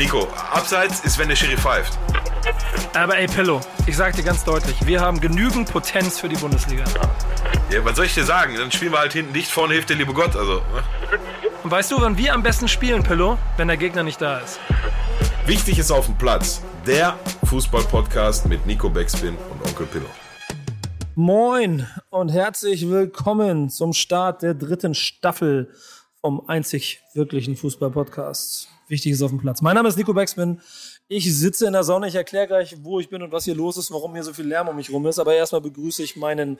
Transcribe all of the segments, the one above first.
Nico, abseits ist, wenn der Schiri pfeift. Aber ey, Pillow, ich sag dir ganz deutlich, wir haben genügend Potenz für die Bundesliga. Ja, was soll ich dir sagen? Dann spielen wir halt hinten dicht, vorne hilft der liebe Gott. Also, ne? Und weißt du, wann wir am besten spielen, Pillow? Wenn der Gegner nicht da ist. Wichtig ist auf dem Platz. Der Fußball-Podcast mit Nico Beckspin und Onkel Pillow. Moin und herzlich willkommen zum Start der dritten Staffel vom einzig wirklichen Fußball-Podcast. Wichtig ist auf dem Platz. Mein Name ist Nico Beckspin. Ich sitze in der Sonne. Ich erkläre gleich, wo ich bin und was hier los ist, warum hier so viel Lärm um mich rum ist. Aber erstmal begrüße ich meinen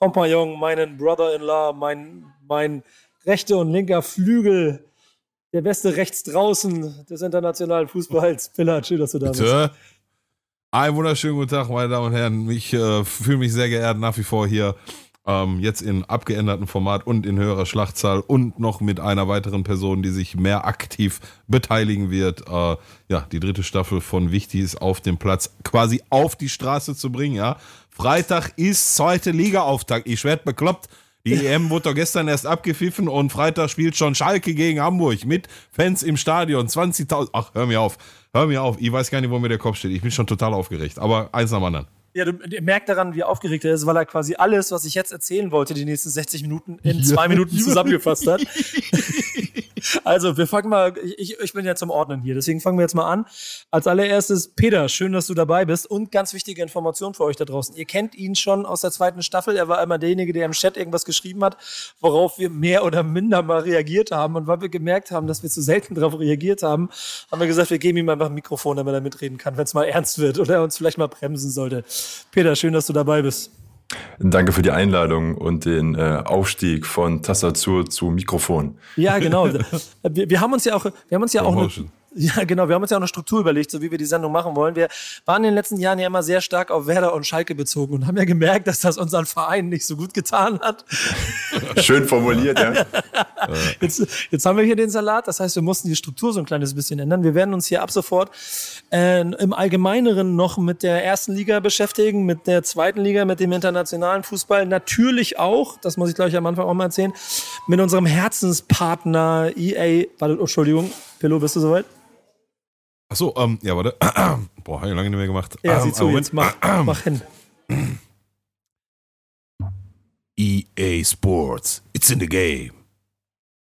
Kompagnon, meinen Brother-in-law, mein, mein rechter und linker Flügel, der beste rechts draußen des internationalen Fußballs. Pillard, schön, dass du da bist. Bitte. Einen wunderschönen guten Tag, meine Damen und Herren. Ich äh, fühle mich sehr geehrt nach wie vor hier. Ähm, jetzt in abgeändertem Format und in höherer Schlachtzahl und noch mit einer weiteren Person, die sich mehr aktiv beteiligen wird. Äh, ja, die dritte Staffel von Wichtig ist auf dem Platz quasi auf die Straße zu bringen. Ja, Freitag ist zweite Liga-Auftakt. Ich werde bekloppt. Die EM wurde doch gestern erst abgepfiffen und Freitag spielt schon Schalke gegen Hamburg mit Fans im Stadion. 20.000. Ach, hör mir auf. Hör mir auf. Ich weiß gar nicht, wo mir der Kopf steht. Ich bin schon total aufgeregt. Aber eins nach dem anderen. Ja, du, du merkt daran, wie aufgeregt er ist, weil er quasi alles, was ich jetzt erzählen wollte, die nächsten 60 Minuten in zwei Minuten zusammengefasst hat. also, wir fangen mal, ich, ich bin ja zum Ordnen hier, deswegen fangen wir jetzt mal an. Als allererstes, Peter, schön, dass du dabei bist und ganz wichtige Information für euch da draußen. Ihr kennt ihn schon aus der zweiten Staffel. Er war einmal derjenige, der im Chat irgendwas geschrieben hat, worauf wir mehr oder minder mal reagiert haben. Und weil wir gemerkt haben, dass wir zu selten darauf reagiert haben, haben wir gesagt, wir geben ihm einfach ein Mikrofon, damit er mitreden kann, wenn es mal ernst wird oder er uns vielleicht mal bremsen sollte. Peter, schön, dass du dabei bist. Danke für die Einladung und den äh, Aufstieg von Tastatur zu Mikrofon. Ja, genau. wir, wir haben uns ja auch, wir haben uns ja auch eine, ja, genau. Wir haben uns ja auch eine Struktur überlegt, so wie wir die Sendung machen wollen. Wir waren in den letzten Jahren ja immer sehr stark auf Werder und Schalke bezogen und haben ja gemerkt, dass das unseren Verein nicht so gut getan hat. Schön formuliert, ja. Jetzt, jetzt haben wir hier den Salat. Das heißt, wir mussten die Struktur so ein kleines bisschen ändern. Wir werden uns hier ab sofort äh, im Allgemeineren noch mit der ersten Liga beschäftigen, mit der zweiten Liga, mit dem internationalen Fußball. Natürlich auch, das muss ich gleich am Anfang auch mal erzählen, mit unserem Herzenspartner EA. Warte, oh, Entschuldigung, Pillow, bist du soweit? Achso, ähm, ja, warte. Boah, habe ich lange nicht mehr gemacht. Ja, ähm, sieh zu, jetzt mach, mach hin. EA Sports, it's in the game.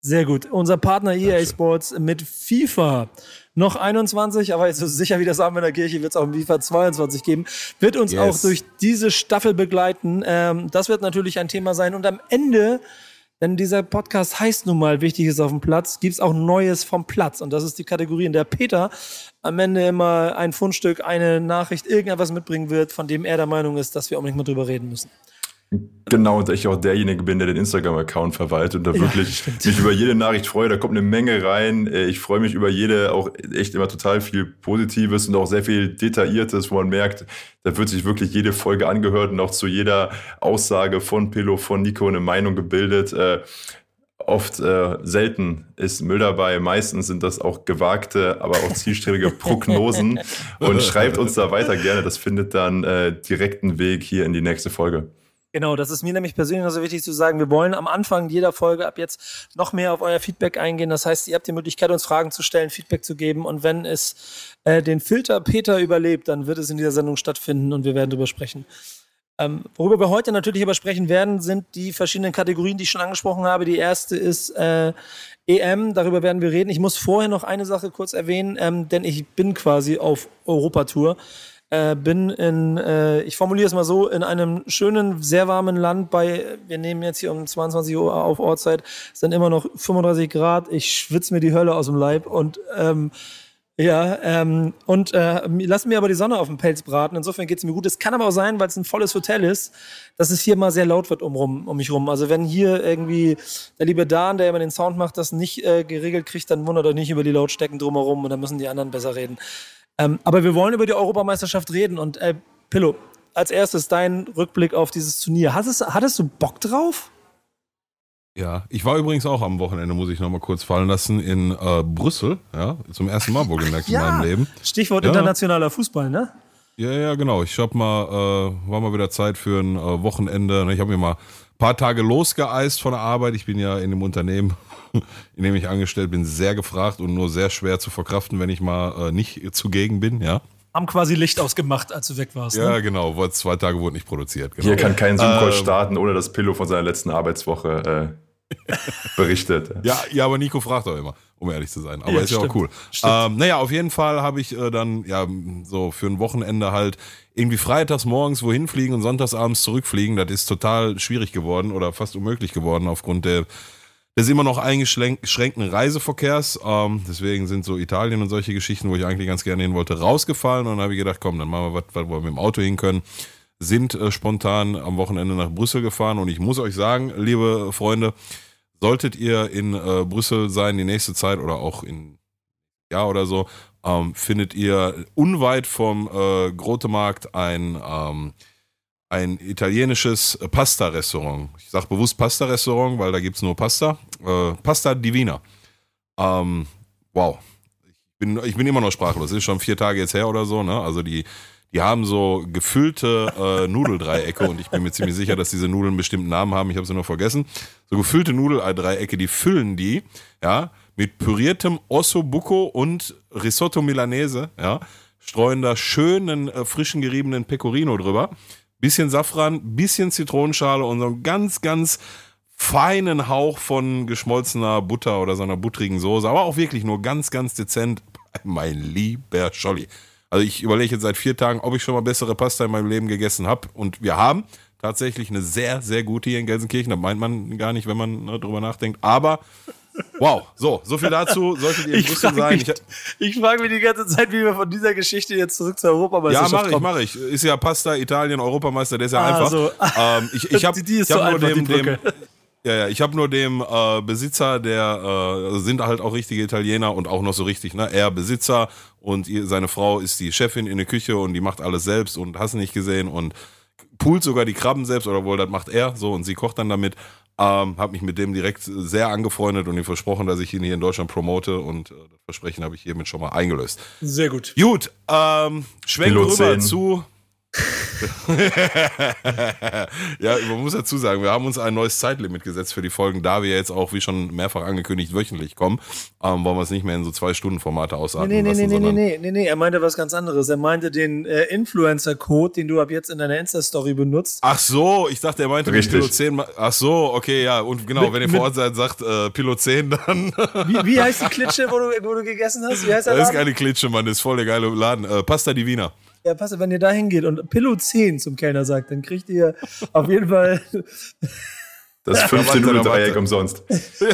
Sehr gut. Unser Partner EA Sports mit FIFA. Noch 21, aber so sicher wie das Abend in der Kirche wird es auch im FIFA 22 geben. Wird uns Yes. auch durch diese Staffel begleiten. Ähm, das wird natürlich ein Thema sein. Und am Ende, denn dieser Podcast heißt nun mal Wichtig ist auf dem Platz, gibt es auch Neues vom Platz. Und das ist die Kategorie, in der Peter am Ende immer ein Fundstück, eine Nachricht, irgendetwas mitbringen wird, von dem er der Meinung ist, dass wir unbedingt mal drüber reden müssen. Genau, und ich auch derjenige bin, der den Instagram-Account verwaltet und da wirklich stimmt. mich über jede Nachricht freue. Da kommt eine Menge rein. Äh, Ich freue mich über jede, auch echt immer total viel Positives und auch sehr viel Detailliertes, wo man merkt, da wird sich wirklich jede Folge angehört und auch zu jeder Aussage von Pillow, von Nico eine Meinung gebildet. Äh, Oft äh, selten ist Müll dabei. Meistens sind das auch gewagte, aber auch zielstrebige Prognosen. Und schreibt uns da weiter gerne. Das findet dann äh, direkten Weg hier in die nächste Folge. Genau, das ist mir nämlich persönlich noch so wichtig zu sagen. Wir wollen am Anfang jeder Folge ab jetzt noch mehr auf euer Feedback eingehen. Das heißt, ihr habt die Möglichkeit, uns Fragen zu stellen, Feedback zu geben. Und wenn es äh, den Filter Peter überlebt, dann wird es in dieser Sendung stattfinden und wir werden darüber sprechen. Ähm, worüber wir heute natürlich aber sprechen werden, sind die verschiedenen Kategorien, die ich schon angesprochen habe. Die erste ist äh, EM, darüber werden wir reden. Ich muss vorher noch eine Sache kurz erwähnen, ähm, denn ich bin quasi auf Europatour. Äh, bin in, äh, ich formuliere es mal so, in einem schönen, sehr warmen Land bei, wir nehmen jetzt hier um 22 Uhr auf Ortszeit, sind immer noch 35 Grad, ich schwitze mir die Hölle aus dem Leib und ähm, ja, ähm, und äh, lassen mir aber die Sonne auf dem Pelz braten. Insofern geht's mir gut. Es kann aber auch sein, weil es ein volles Hotel ist, dass es hier mal sehr laut wird um, rum, um mich rum. Also wenn hier irgendwie der liebe Dan, der immer den Sound macht, das nicht äh, geregelt kriegt, dann wundert euch nicht über die Lautstecken drumherum und dann müssen die anderen besser reden. Ähm, aber wir wollen über die Europameisterschaft reden und äh, Pillow, als erstes dein Rückblick auf dieses Turnier. Hattest, hattest du Bock drauf? Ja, ich war übrigens auch am Wochenende, muss ich noch mal kurz fallen lassen, in äh, Brüssel, ja, zum ersten Mal wohlgemerkt in meinem Leben. Stichwort Ja. internationaler Fußball, ne? Ja, ja, genau. Ich hab mal, äh, war mal wieder Zeit für ein äh, Wochenende. Ich habe mir mal paar Tage losgeeist von der Arbeit. Ich bin ja in dem Unternehmen, in dem ich angestellt bin, sehr gefragt und nur sehr schwer zu verkraften, wenn ich mal äh, nicht zugegen bin, ja. Haben quasi Licht ausgemacht, als du weg warst. Ja, ne? genau. Zwei Tage wurde nicht produziert. Genau. Hier kann kein Zoom-Call Ähm. starten, ohne dass Pillow von seiner letzten Arbeitswoche äh, berichtet. Ja, ja, aber Nico fragt auch immer, um ehrlich zu sein. Aber Ja, ist ja auch stimmt. cool. Stimmt. Ähm, naja, auf jeden Fall habe ich äh, dann ja so für ein Wochenende halt irgendwie freitags morgens wohin fliegen und sonntags abends zurückfliegen. Das ist total schwierig geworden oder fast unmöglich geworden aufgrund der des immer noch eingeschränkten Reiseverkehrs. Ähm, deswegen sind so Italien und solche Geschichten, wo ich eigentlich ganz gerne hin wollte, rausgefallen. Und dann habe ich gedacht, komm, dann machen wir was, was wir mit dem Auto hin können. Sind äh, spontan am Wochenende nach Brüssel gefahren. Und ich muss euch sagen, liebe Freunde, solltet ihr in äh, Brüssel sein die nächste Zeit oder auch in Jahr oder so, ähm, findet ihr unweit vom äh, Grotemarkt ein ähm, ein italienisches Pasta-Restaurant. Ich sage bewusst Pasta-Restaurant, weil da gibt es nur Pasta. Äh, Pasta Divina. Ähm, wow. Ich bin, ich bin immer noch sprachlos. Das ist schon vier Tage jetzt her oder so. Ne? Also die, die haben so gefüllte äh, Nudeldreiecke und ich bin mir ziemlich sicher, dass diese Nudeln einen bestimmten Namen haben. Ich habe sie nur vergessen. So gefüllte Nudeldreiecke, die füllen die, ja, mit püriertem Ossobuco und Risotto Milanese, ja, streuen da schönen, äh, frischen geriebenen Pecorino drüber bisschen Safran, bisschen Zitronenschale und so einen ganz, ganz feinen Hauch von geschmolzener Butter oder so einer buttrigen Soße, aber auch wirklich nur ganz, ganz dezent. Mein lieber Scholli. Also ich überlege jetzt seit vier Tagen, ob ich schon mal bessere Pasta in meinem Leben gegessen habe. Und wir haben tatsächlich eine sehr, sehr gute hier in Gelsenkirchen. Das meint man gar nicht, wenn man ne, drüber nachdenkt. Aber wow, so, so viel dazu. Solltet ihr in Ich Brüssel frage sein. mich, Ich, ich frag mich die ganze Zeit, wie wir von dieser Geschichte jetzt zurück zur ja, Europameisterschaft mache ich, kommen. mache ich. Ist ja Pasta, Italien, Europameister, der ist ja Ah, einfach. so. Ähm, ich ich habe hab so nur dem, dem, ja, ja, ich habe nur dem äh, Besitzer, der äh, sind halt auch richtige Italiener und auch noch so richtig, ne? Er Besitzer und ihr, seine Frau ist die Chefin in der Küche und die macht alles selbst und hast nicht gesehen und poolt sogar die Krabben selbst oder wohl, das macht er so und sie kocht dann damit. Ähm, habe mich mit dem direkt sehr angefreundet und ihm versprochen, dass ich ihn hier in Deutschland promote und äh, das Versprechen habe ich hiermit schon mal eingelöst. Sehr gut. Gut, ähm, schwenken rüber 10. zu. ja, man muss dazu sagen, wir haben uns ein neues Zeitlimit gesetzt für die Folgen, da wir jetzt auch, wie schon mehrfach angekündigt, wöchentlich kommen, ähm, wollen wir es nicht mehr in so zwei Stunden Formate ausatmen Nee, nee, nee, lassen, nee, nee, sondern nee, nee, nee, er meinte was ganz anderes. Er meinte den äh, Influencer-Code, den du ab jetzt in deiner Insta-Story benutzt. Ach so, ich dachte, er meinte Richtig. Pilot 10. ma- Ach so, okay, ja, und genau, Mit- wenn ihr vor Ort seid, sagt äh, Pilot 10, dann Wie, wie heißt die Klitsche, wo du, wo du gegessen hast? Wie heißt der das ist Laden? keine Klitsche, Mann, das ist voll der geile Laden. Äh, Pasta Divina. Ja, passt, wenn ihr da hingeht und Pillow 10 zum Kellner sagt, dann kriegt ihr auf jeden Fall Das fünfte Warte, Nudeldreieck warte. umsonst.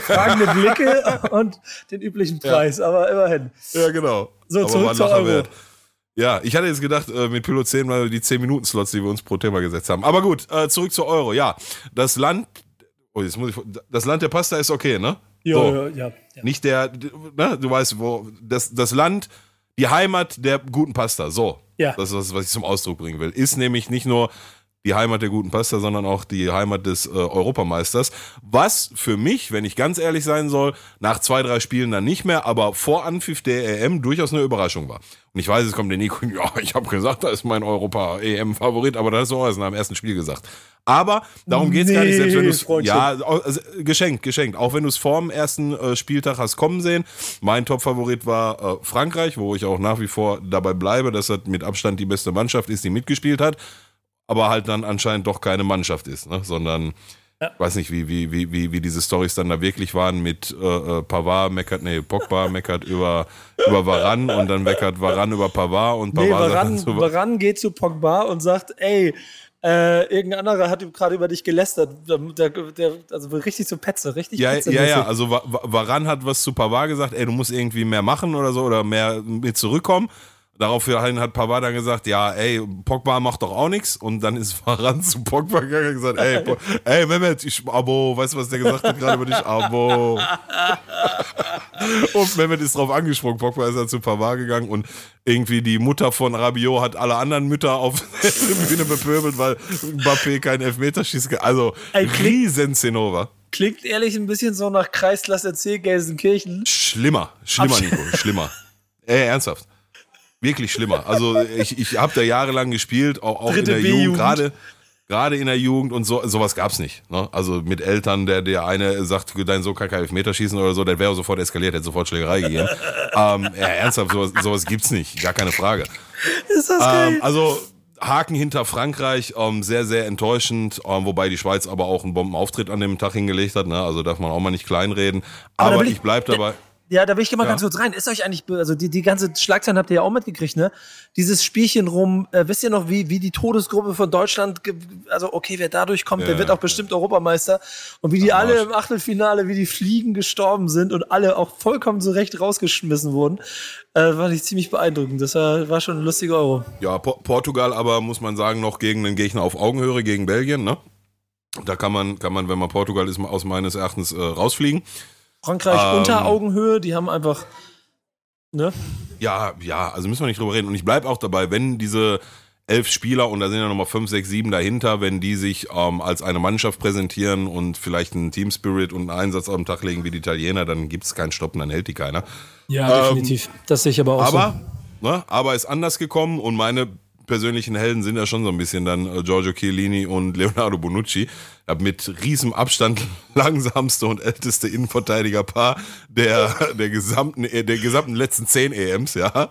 fragende Blicke und den üblichen Preis, aber immerhin. Ja, genau. So, Aber zurück zur Euro. wert. Ja, ich hatte jetzt gedacht, äh, mit Pilot 10 mal die 10-Minuten-Slots, die wir uns pro Thema gesetzt haben. Aber gut, äh, zurück zu Euro. Ja, das Land, oh, jetzt muss ich, das Land der Pasta ist okay, ne? Ja, So. ja, ja, ja. Nicht der, ne, du weißt, wo, das, das Land, die Heimat der guten Pasta, so. Ja. Das ist das, was ich zum Ausdruck bringen will. Ist nämlich nicht nur die Heimat der guten Pasta, sondern auch die Heimat des äh, Europameisters. Was für mich, wenn ich ganz ehrlich sein soll, nach zwei, drei Spielen dann nicht mehr, aber vor Anpfiff der EM durchaus eine Überraschung war. Und ich weiß, es kommt der Nico, ja, ich habe gesagt, da ist mein Europa-EM-Favorit, aber das ist auch erst nach dem ersten Spiel gesagt. Aber darum geht's gar nicht, selbst wenn du. Ja, also, geschenkt, geschenkt. Auch wenn du es vorm ersten äh, Spieltag hast kommen sehen. Mein Top-Favorit war äh, Frankreich, wo ich auch nach wie vor dabei bleibe, dass das mit Abstand die beste Mannschaft ist, die mitgespielt hat. Aber halt dann anscheinend doch keine Mannschaft ist, ne? sondern ich weiß nicht, wie, wie, wie, wie, wie diese Stories dann da wirklich waren mit äh, äh, Pavard meckert, nee, Pogba meckert über, über Varan und dann meckert Varan über Pavard und Nee, Pavard sagt Varan, dann zu Varan geht zu Pogba und sagt, ey, äh, irgendein anderer hat gerade über dich gelästert. Der, der, also richtig so Petze, richtig Ja, Petze ja, ja, also Varan hat was zu Pavard gesagt, ey, du musst irgendwie mehr machen oder so oder mehr mit zurückkommen. Daraufhin hat Pavard dann gesagt, ja, ey, Pogba macht doch auch nichts. Und dann ist Varan zu Pogba gegangen und gesagt, ey, Po- ey, Mehmet, ich Abo, weißt du, was der gesagt hat gerade über dich? Abo. Und Mehmet ist drauf angesprungen. Pogba ist dann zu Pavard gegangen und irgendwie die Mutter von Rabiot hat alle anderen Mütter auf der Tribüne bepöbelt, weil Mbappé keinen Elfmeter schießt. Also, Ey, klingt- riesen Zinnober. Klingt ehrlich ein bisschen so nach Kreisklasse C Gelsenkirchen. Schlimmer, schlimmer, Nico, schlimmer. Ey, ernsthaft. Wirklich schlimmer. Also ich, ich habe da jahrelang gespielt, auch, auch in der B-Jugend. Jugend, gerade gerade in der Jugend und so, sowas gab's nicht. Ne? Also mit Eltern, der, der eine sagt, dein Sohn kann kein Elfmeter schießen oder so, der wäre sofort eskaliert, hätte sofort Schlägerei gegeben. ähm, ja, ernsthaft, sowas, sowas gibt's nicht, gar keine Frage. Ist das geil? Ähm, also Haken hinter Frankreich, ähm, sehr, sehr enttäuschend, ähm, wobei die Schweiz aber auch einen Bombenauftritt an dem Tag hingelegt hat, ne? also darf man auch mal nicht kleinreden. Aber da Aber, ich- ich bleib dabei. Ja, da will ich mal Ja. ganz kurz rein. Ist euch eigentlich, also die, die ganze Schlagzeilen habt ihr ja auch mitgekriegt, ne? Dieses Spielchen rum, äh, wisst ihr noch, wie, wie die Todesgruppe von Deutschland, also okay, wer dadurch kommt, der Ja, wird auch bestimmt Europameister. Und wie die alle im Achtelfinale, wie die Fliegen gestorben sind und alle auch vollkommen zurecht rausgeschmissen wurden, äh, fand ich ziemlich beeindruckend. Das war, war schon ein lustiger Euro. Ja, Po- Portugal aber, muss man sagen, noch gegen einen Gegner auf Augenhöhe, gegen Belgien, ne? Da kann man, kann man, wenn man Portugal ist, aus meines Erachtens äh, rausfliegen. Frankreich Ähm. unter Augenhöhe, die haben einfach, ne? Ja, ja, also müssen wir nicht drüber reden. Und ich bleib auch dabei, wenn diese elf Spieler und da sind ja nochmal fünf, sechs, sieben dahinter, wenn die sich ähm, als eine Mannschaft präsentieren und vielleicht einen Team Spirit und einen Einsatz auf den Tag legen wie die Italiener, dann gibt's keinen Stoppen, dann hält die keiner. Ja, definitiv. Das sehe ich aber auch Aber, ne, aber ist anders gekommen und meine persönlichen Helden sind ja schon so ein bisschen dann äh, Giorgio Chiellini und Leonardo Bonucci. Mit riesem Abstand langsamste und älteste Innenverteidigerpaar der, der gesamten, äh, der gesamten letzten zehn EMs, ja.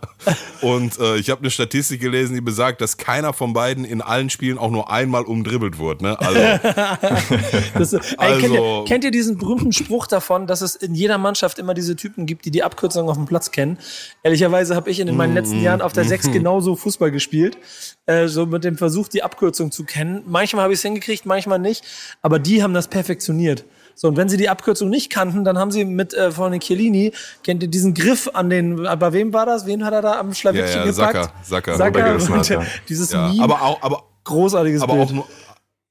Und äh, ich habe eine Statistik gelesen, die besagt, dass keiner von beiden in allen Spielen auch nur einmal umdribbelt wurde. Ne? Also, Das, ey, kennt, ihr, Also- kennt ihr diesen berühmten Spruch davon, dass es in jeder Mannschaft immer diese Typen gibt, die die Abkürzung auf dem Platz kennen? Ehrlicherweise habe ich in meinen letzten Jahren auf der 6 genauso Fußball gespielt. Äh, so mit dem Versuch, die Abkürzung zu kennen. Manchmal habe ich es hingekriegt, manchmal nicht. Aber die haben das perfektioniert. So, und wenn sie die Abkürzung nicht kannten, dann haben sie mit äh, von den Chiellini, kennt ihr diesen Griff an den, bei wem war das? Wen hat er da am Schlawittchen Ja, ja, gepackt? Sacker, Sacker. Sacker, hat, ja. dieses ja, Meme, aber auch, aber, großartiges aber Bild. auch nur,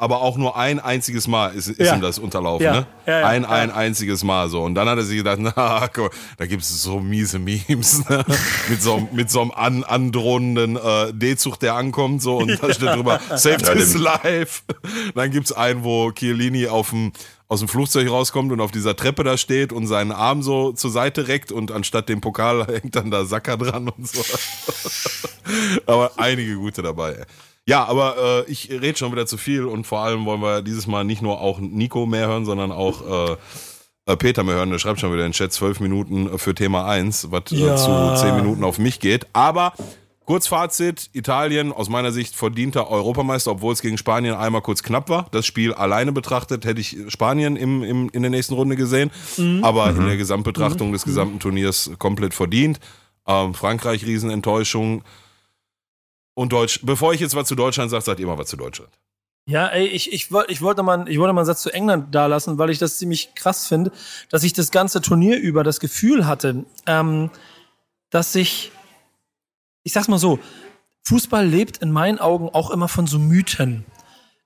aber auch nur ein einziges Mal ist, ist Ja. ihm das unterlaufen, Ja. ne? Ja, ja, ein, ja. ein einziges Mal so. Und dann hat er sich gedacht, na, guck, da gibt es so miese Memes, ne? mit so, mit so einem an, androhenden äh, D-Zug, der ankommt, so, und da steht drüber, saved Ja, his life. Dann gibt's einen, wo Chiellini auf dem aus dem Flugzeug rauskommt und auf dieser Treppe da steht und seinen Arm so zur Seite reckt und anstatt dem Pokal hängt dann da Sacker dran und so. aber einige gute dabei. Ja, aber äh, ich rede schon wieder zu viel und vor allem wollen wir dieses Mal nicht nur auch Nico mehr hören, sondern auch äh, äh, Peter mehr hören. Der schreibt schon wieder in den Chat zwölf Minuten für Thema 1, was Ja. äh, zu zehn Minuten auf mich geht. Aber Kurzfazit, Italien aus meiner Sicht verdienter Europameister, obwohl es gegen Spanien einmal kurz knapp war. Das Spiel alleine betrachtet hätte ich Spanien im, im, in der nächsten Runde gesehen, aber in der Gesamtbetrachtung des gesamten Turniers komplett verdient. Ähm, Frankreich Riesenenttäuschung. Und Deutsch, bevor ich jetzt was zu Deutschland sage, sagt ihr mal was zu Deutschland. Ja, ey, ich, ich, wollte ich wollte mal, ich wollte mal einen Satz zu England da lassen, weil ich das ziemlich krass finde, dass ich das ganze Turnier über das Gefühl hatte, ähm, dass sich, ich sag's mal so, Fußball lebt in meinen Augen auch immer von so Mythen.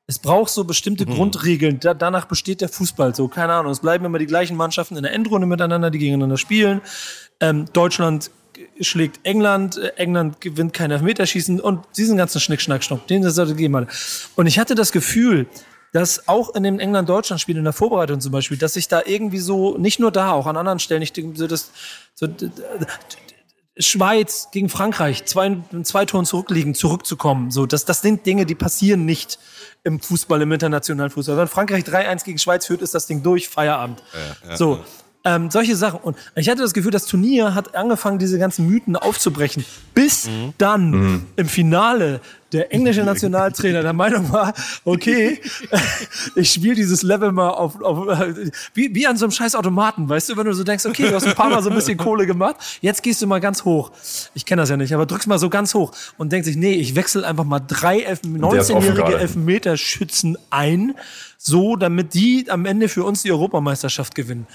Es braucht so bestimmte Grundregeln. Da, danach besteht der Fußball. So, keine Ahnung. Es bleiben immer die gleichen Mannschaften in der Endrunde miteinander, die gegeneinander spielen. Ähm, Deutschland schlägt England, äh, England gewinnt kein Elfmeterschießen und diesen ganzen Schnick, Schnack, Schnuck, den das sollte geben. Und ich hatte das Gefühl, dass auch in dem England-Deutschland-Spiel in der Vorbereitung zum Beispiel, dass sich da irgendwie so, nicht nur da, auch an anderen Stellen, ich so das, so, Schweiz gegen Frankreich, zwei, zwei Toren zurückliegen, zurückzukommen. So, das, das sind Dinge, die passieren nicht im Fußball, im internationalen Fußball. Wenn Frankreich 3-1 gegen Schweiz führt, ist das Ding durch, Feierabend. so. Ähm, solche Sachen. Und ich hatte das Gefühl, das Turnier hat angefangen, diese ganzen Mythen aufzubrechen, bis dann im Finale der englische Nationaltrainer der Meinung war, okay, ich spiele dieses Level mal auf, auf wie, wie an so einem scheiß Automaten, weißt du, wenn du so denkst, okay, du hast ein paar Mal so ein bisschen Kohle gemacht, jetzt gehst du mal ganz hoch. Ich kenne das ja nicht, aber drückst mal so ganz hoch und denkst sich, nee, ich wechsle einfach mal drei Elf- Der ist offen 19-jährige gerade. Elfmeterschützen ein, so, damit die am Ende für uns die Europameisterschaft gewinnen.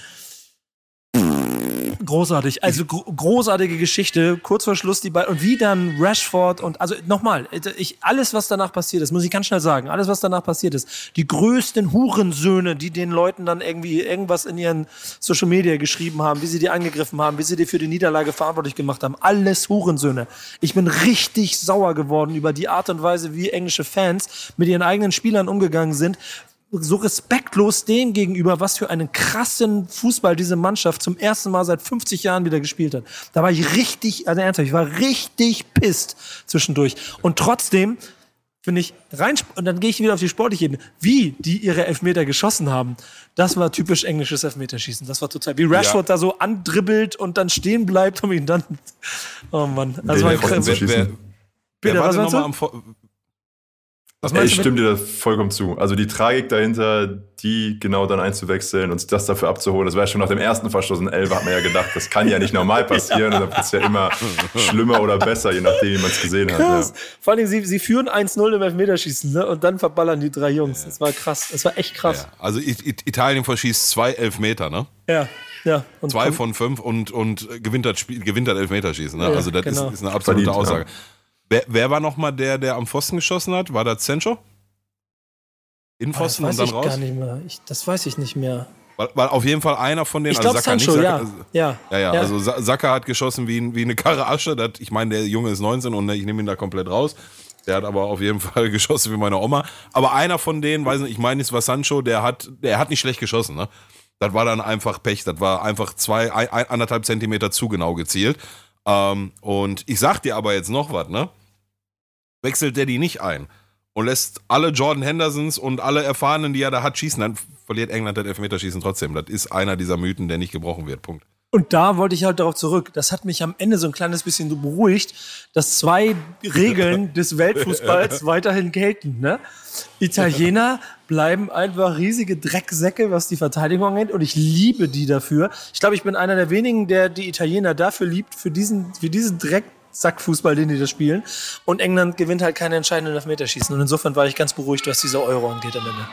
Großartig, also gro großartige Geschichte, kurz vor Schluss die beiden und wie dann Rashford und also nochmal, ich alles was danach passiert ist, muss ich ganz schnell sagen, alles was danach passiert ist, die größten Hurensöhne, die den Leuten dann irgendwie irgendwas in ihren Social Media geschrieben haben, wie sie die angegriffen haben, wie sie die für die Niederlage verantwortlich gemacht haben, alles Hurensöhne. Ich bin richtig sauer geworden über die Art und Weise, wie englische Fans mit ihren eigenen Spielern umgegangen sind, so respektlos dem gegenüber, was für einen krassen Fußball diese Mannschaft zum ersten Mal seit 50 Jahren wieder gespielt hat. Da war ich richtig, also ernsthaft, ich war richtig pisst zwischendurch. Und trotzdem finde ich, rein, und dann gehe ich wieder auf die sportliche Ebene, wie die ihre Elfmeter geschossen haben, das war typisch englisches Elfmeterschießen. Das war total, wie Rashford ja. da so andribbelt und dann stehen bleibt, um ihn dann, oh Mann. Also wer, wer, wer, wer, Bitte, was meinst du? Ich stimme dir da vollkommen zu. Also die Tragik dahinter, die genau dann einzuwechseln und das dafür abzuholen, das war schon nach dem ersten Verstoß in Elf, hat man ja gedacht, das kann ja nicht normal passieren. ja. Und dann wird es ja immer schlimmer oder besser, je nachdem, wie man es gesehen hat. Ja. Vor allem, sie, sie führen 1-0 im Elfmeterschießen ne? und dann verballern die drei Jungs. Das war krass. Das war echt krass. Ja. Also Italien verschießt zwei Elfmeter, ne? Ja. Ja, Zwei von fünf und, und gewinnt, das Spiel, gewinnt das Elfmeterschießen. Ne? also das genau. ist, ist, eine absolute Verdient, Aussage. Wer, wer war nochmal der, der am Pfosten geschossen hat? War das Sencho? Innenpfosten ah, und dann raus? Gar nicht mehr. Ich, das weiß ich nicht mehr. Weil, weil, auf jeden Fall einer von denen, ich also Saka, Sancho, nicht Saka, ja. Ja. ja. ja. Also Saka hat geschossen wie, wie eine Karre Asche. Das, ich meine, der Junge ist 19 und ich nehme ihn da komplett raus. Der hat aber auf jeden Fall geschossen wie meine Oma. Aber einer von denen, weiß nicht, ich meine, es war Sancho, der hat, der hat nicht schlecht geschossen, ne? Das war dann einfach Pech. Das war einfach zwei, ein, anderthalb Zentimeter zu genau gezielt. Ähm, und ich sag dir aber jetzt noch was, ne? Wechselt der die nicht ein und lässt alle Jordan Hendersons und alle Erfahrenen, die er da hat, schießen, dann verliert England das Elfmeterschießen trotzdem. Das ist einer dieser Mythen, der nicht gebrochen wird. Punkt. Und da wollte ich halt darauf zurück. Das hat mich am Ende so ein kleines bisschen beruhigt, dass zwei Regeln des Weltfußballs weiterhin gelten. Ne? Italiener bleiben einfach riesige Drecksäcke, was die Verteidigung angeht. Und ich liebe die dafür. Ich glaube, ich bin einer der wenigen, der die Italiener dafür liebt, für diesen, für diesen Dreck Sackfußball, den die da spielen. Und England gewinnt halt keine entscheidenden Elfmeterschießen. Und insofern war ich ganz beruhigt, was dieser Euro angeht am Ende.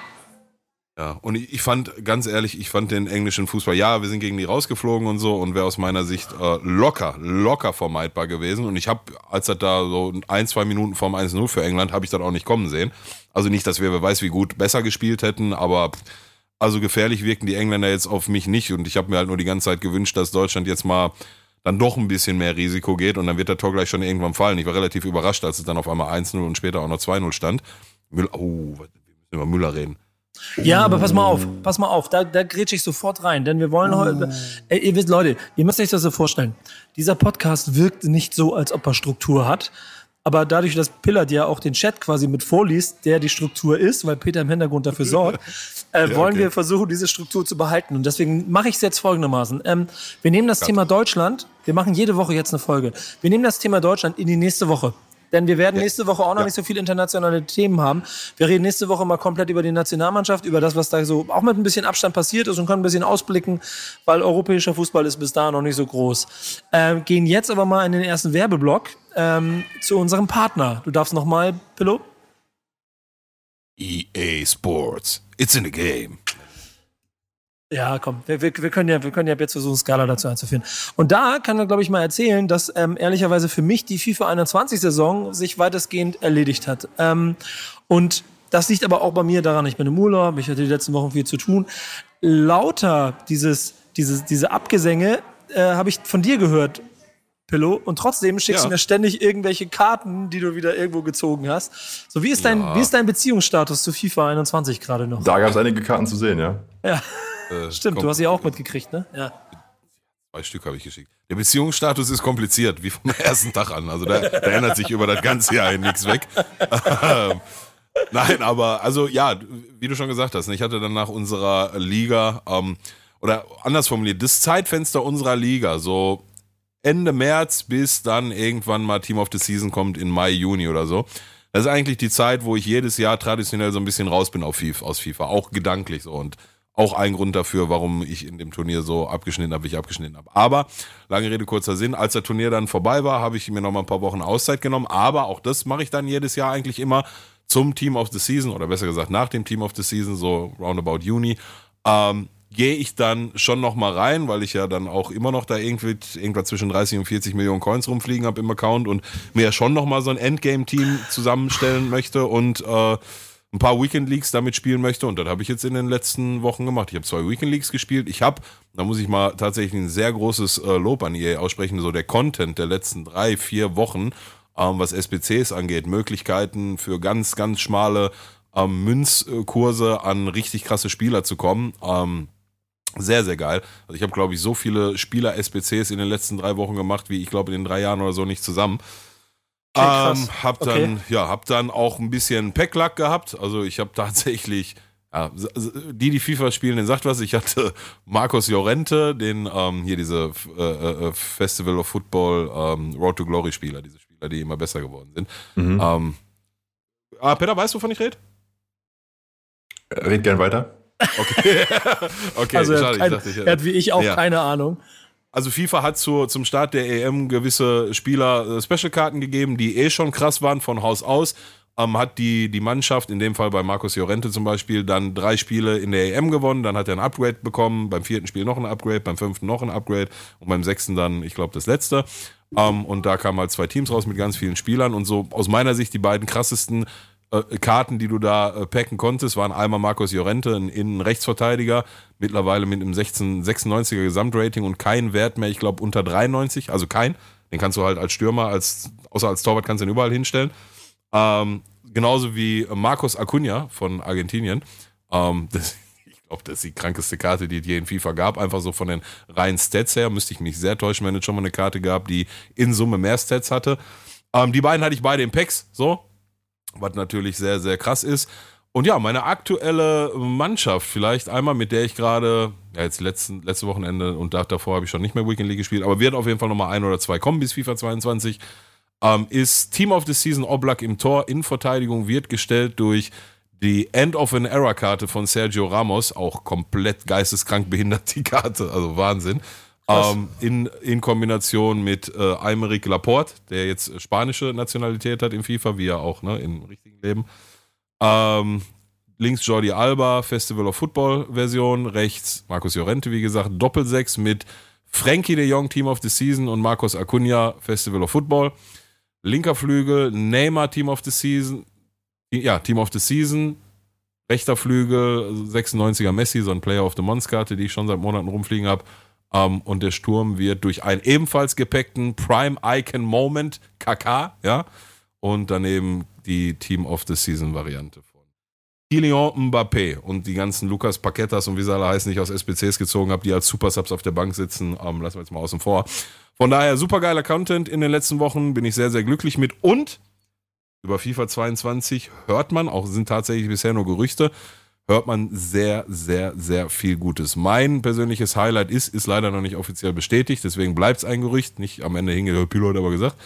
Ja, und ich fand, ganz ehrlich, ich fand den englischen Fußball, ja, wir sind gegen die rausgeflogen und so und wäre aus meiner Sicht äh, locker, locker vermeidbar gewesen. Und ich habe, als das da so ein, zwei Minuten vorm 1-0 für England, habe ich das auch nicht kommen sehen. Also nicht, dass wir, wer weiß, wie gut besser gespielt hätten, aber also gefährlich wirken die Engländer jetzt auf mich nicht. Und ich habe mir halt nur die ganze Zeit gewünscht, dass Deutschland jetzt mal dann doch ein bisschen mehr Risiko geht und dann wird der Tor gleich schon irgendwann fallen. Ich war relativ überrascht, als es dann auf einmal 1-0 und später auch noch 2-0 stand. Müller, oh, wir müssen über Müller reden. Ja, aber pass mal auf, pass mal auf, da, da grätsche ich sofort rein, denn wir wollen heute, äh, ihr wisst, Leute, ihr müsst euch das so vorstellen. Dieser Podcast wirkt nicht so, als ob er Struktur hat, aber dadurch, dass Pillard ja auch den Chat quasi mit vorliest, der die Struktur ist, weil Peter im Hintergrund dafür sorgt, äh, ja, wollen okay. wir versuchen, diese Struktur zu behalten. Und deswegen mache ich es jetzt folgendermaßen. Ähm, wir nehmen das Gott. Thema Deutschland, wir machen jede Woche jetzt eine Folge. Wir nehmen das Thema Deutschland in die nächste Woche. Denn wir werden nächste Woche auch noch ja. nicht so viele internationale Themen haben. Wir reden nächste Woche mal komplett über die Nationalmannschaft, über das, was da so auch mit ein bisschen Abstand passiert ist und können ein bisschen ausblicken, weil europäischer Fußball ist bis da noch nicht so groß. Ähm, gehen jetzt aber mal in den ersten Werbeblock ähm, zu unserem Partner. Du darfst nochmal, Pillow. EA Sports. It's in the game. Ja, komm, wir, wir, wir, können ja, wir können ja jetzt versuchen, Skala dazu einzuführen. Und da kann man, glaube ich, mal erzählen, dass ähm, ehrlicherweise für mich die FIFA 21-Saison sich weitestgehend erledigt hat. Ähm, und das liegt aber auch bei mir daran, ich bin im Urlaub, ich hatte die letzten Wochen viel zu tun. Lauter dieses, dieses, diese Abgesänge äh, habe ich von dir gehört, Pillow, und trotzdem schickst ja. du mir ständig irgendwelche Karten, die du wieder irgendwo gezogen hast. So, wie ist dein, ja. wie ist dein Beziehungsstatus zu FIFA 21 gerade noch? Da gab es einige Karten zu sehen, ja. Ja. Äh, Stimmt, du hast sie auch mitgekriegt, ne? Ja. Zwei Stück habe ich geschickt. Der Beziehungsstatus ist kompliziert, wie vom ersten Tag an. Also da, da ändert sich über das ganze Jahr nichts weg. Ähm, nein, aber also ja, wie du schon gesagt hast, ne, ich hatte dann nach unserer Liga, ähm, oder anders formuliert, das Zeitfenster unserer Liga, so Ende März bis dann irgendwann mal Team of the Season kommt in Mai, Juni oder so. Das ist eigentlich die Zeit, wo ich jedes Jahr traditionell so ein bisschen raus bin auf FIFA, aus FIFA, auch gedanklich so. Und auch ein Grund dafür, warum ich in dem Turnier so abgeschnitten habe, wie ich abgeschnitten habe. Aber, lange Rede, kurzer Sinn, als das Turnier dann vorbei war, habe ich mir noch mal ein paar Wochen Auszeit genommen. Aber auch das mache ich dann jedes Jahr eigentlich immer zum Team of the Season oder besser gesagt nach dem Team of the Season, so roundabout Juni. Ähm, gehe ich dann schon noch mal rein, weil ich ja dann auch immer noch da irgendwie irgendwas zwischen 30 und 40 Millionen Coins rumfliegen habe im Account und mir schon noch mal so ein Endgame-Team zusammenstellen möchte und äh, ein paar Weekend Leagues damit spielen möchte. Und das habe ich jetzt in den letzten Wochen gemacht. Ich habe zwei Weekend Leagues gespielt. Ich habe, da muss ich mal tatsächlich ein sehr großes äh, Lob an EA aussprechen, so der Content der letzten drei, vier Wochen, ähm, was SPCs angeht, Möglichkeiten für ganz, ganz schmale ähm, Münzkurse an richtig krasse Spieler zu kommen. Ähm, sehr, sehr geil. Also ich habe, glaube ich, so viele Spieler-SPCs in den letzten drei Wochen gemacht, wie ich glaube in den drei Jahren oder so nicht zusammen ähm, hab dann, okay. ja, hab dann auch ein bisschen Packlack gehabt. Also ich habe tatsächlich, ja, die, die FIFA spielen, den sagt was. Ich hatte Marcos Llorente, den ähm, hier diese äh, äh, Festival of Football ähm, Road to Glory Spieler, diese Spieler, die immer besser geworden sind. Mhm. Ähm, ah, Peter, weißt du, wovon ich rede? Red gern weiter. Okay. okay, also er, hat, kein, ich, er hat wie ich auch ja. keine Ahnung. Also FIFA hat zu, zum Start der EM gewisse Spieler äh, Special-Karten gegeben, die eh schon krass waren von Haus aus. Ähm, hat die, die Mannschaft, in dem Fall bei Markus Llorente zum Beispiel, dann drei Spiele in der EM gewonnen, dann hat er ein Upgrade bekommen, beim vierten Spiel noch ein Upgrade, beim fünften noch ein Upgrade und beim sechsten dann, ich glaube, das letzte. Ähm, und da kamen halt zwei Teams raus mit ganz vielen Spielern und so aus meiner Sicht die beiden krassesten Karten, die du da äh, packen konntest, waren einmal Markus Llorente, ein Innenrechtsverteidiger, mittlerweile mit einem 16, 96er Gesamtrating und kein Wert mehr, ich glaube, unter 93, also kein. Den kannst du halt als Stürmer, als, außer als Torwart kannst du ihn überall hinstellen. Ähm, genauso wie Marcos Acuna von Argentinien. Ähm, das, ich glaube, das ist die krankeste Karte, die es je in FIFA gab. Einfach so von den reinen Stats her. Müsste ich mich sehr täuschen, wenn es schon mal eine Karte gab, die in Summe mehr Stats hatte. Ähm, die beiden hatte ich beide im Packs. So, was natürlich sehr, sehr krass ist. Und ja, meine aktuelle Mannschaft, vielleicht einmal, mit der ich gerade, ja, jetzt letzten, letzte Wochenende und davor habe ich schon nicht mehr Weekend League gespielt, aber wird auf jeden Fall nochmal ein oder zwei kommen bis FIFA 22, ähm, ist Team of the Season Oblak im Tor in Verteidigung, wird gestellt durch die End of an Era Karte von Sergio Ramos, auch komplett geisteskrank behindert die Karte, also Wahnsinn. Ähm, in, in Kombination mit äh, Aymeric Laporte, der jetzt spanische Nationalität hat im FIFA, wie er auch ne, im richtigen Leben. Ähm, links Jordi Alba, Festival of Football Version, rechts Markus Llorente, wie gesagt, Doppelsechs mit Frankie de Jong, Team of the Season und Marcos Acuna, Festival of Football. Linker Flügel, Neymar, Team of the Season, ja, Team of the Season. Rechter Flügel, 96er Messi, so ein Player of the Month Karte, die ich schon seit Monaten rumfliegen habe. Ähm, und der Sturm wird durch einen ebenfalls gepackten Prime Icon Moment KK, ja, und daneben die Team of the Season Variante von Kylian Mbappé und die ganzen Lukas Paquetas und wie sie alle heißen, die ich aus SPCs gezogen habe, die als Super Subs auf der Bank sitzen, ähm, lassen wir jetzt mal außen vor. Von daher super geiler Content in den letzten Wochen, bin ich sehr, sehr glücklich mit und über FIFA 22 hört man, auch sind tatsächlich bisher nur Gerüchte, hört man sehr, sehr, sehr viel Gutes. Mein persönliches Highlight ist, ist leider noch nicht offiziell bestätigt, deswegen bleibt es ein Gerücht, nicht am Ende hingeht, Pilo hat aber gesagt,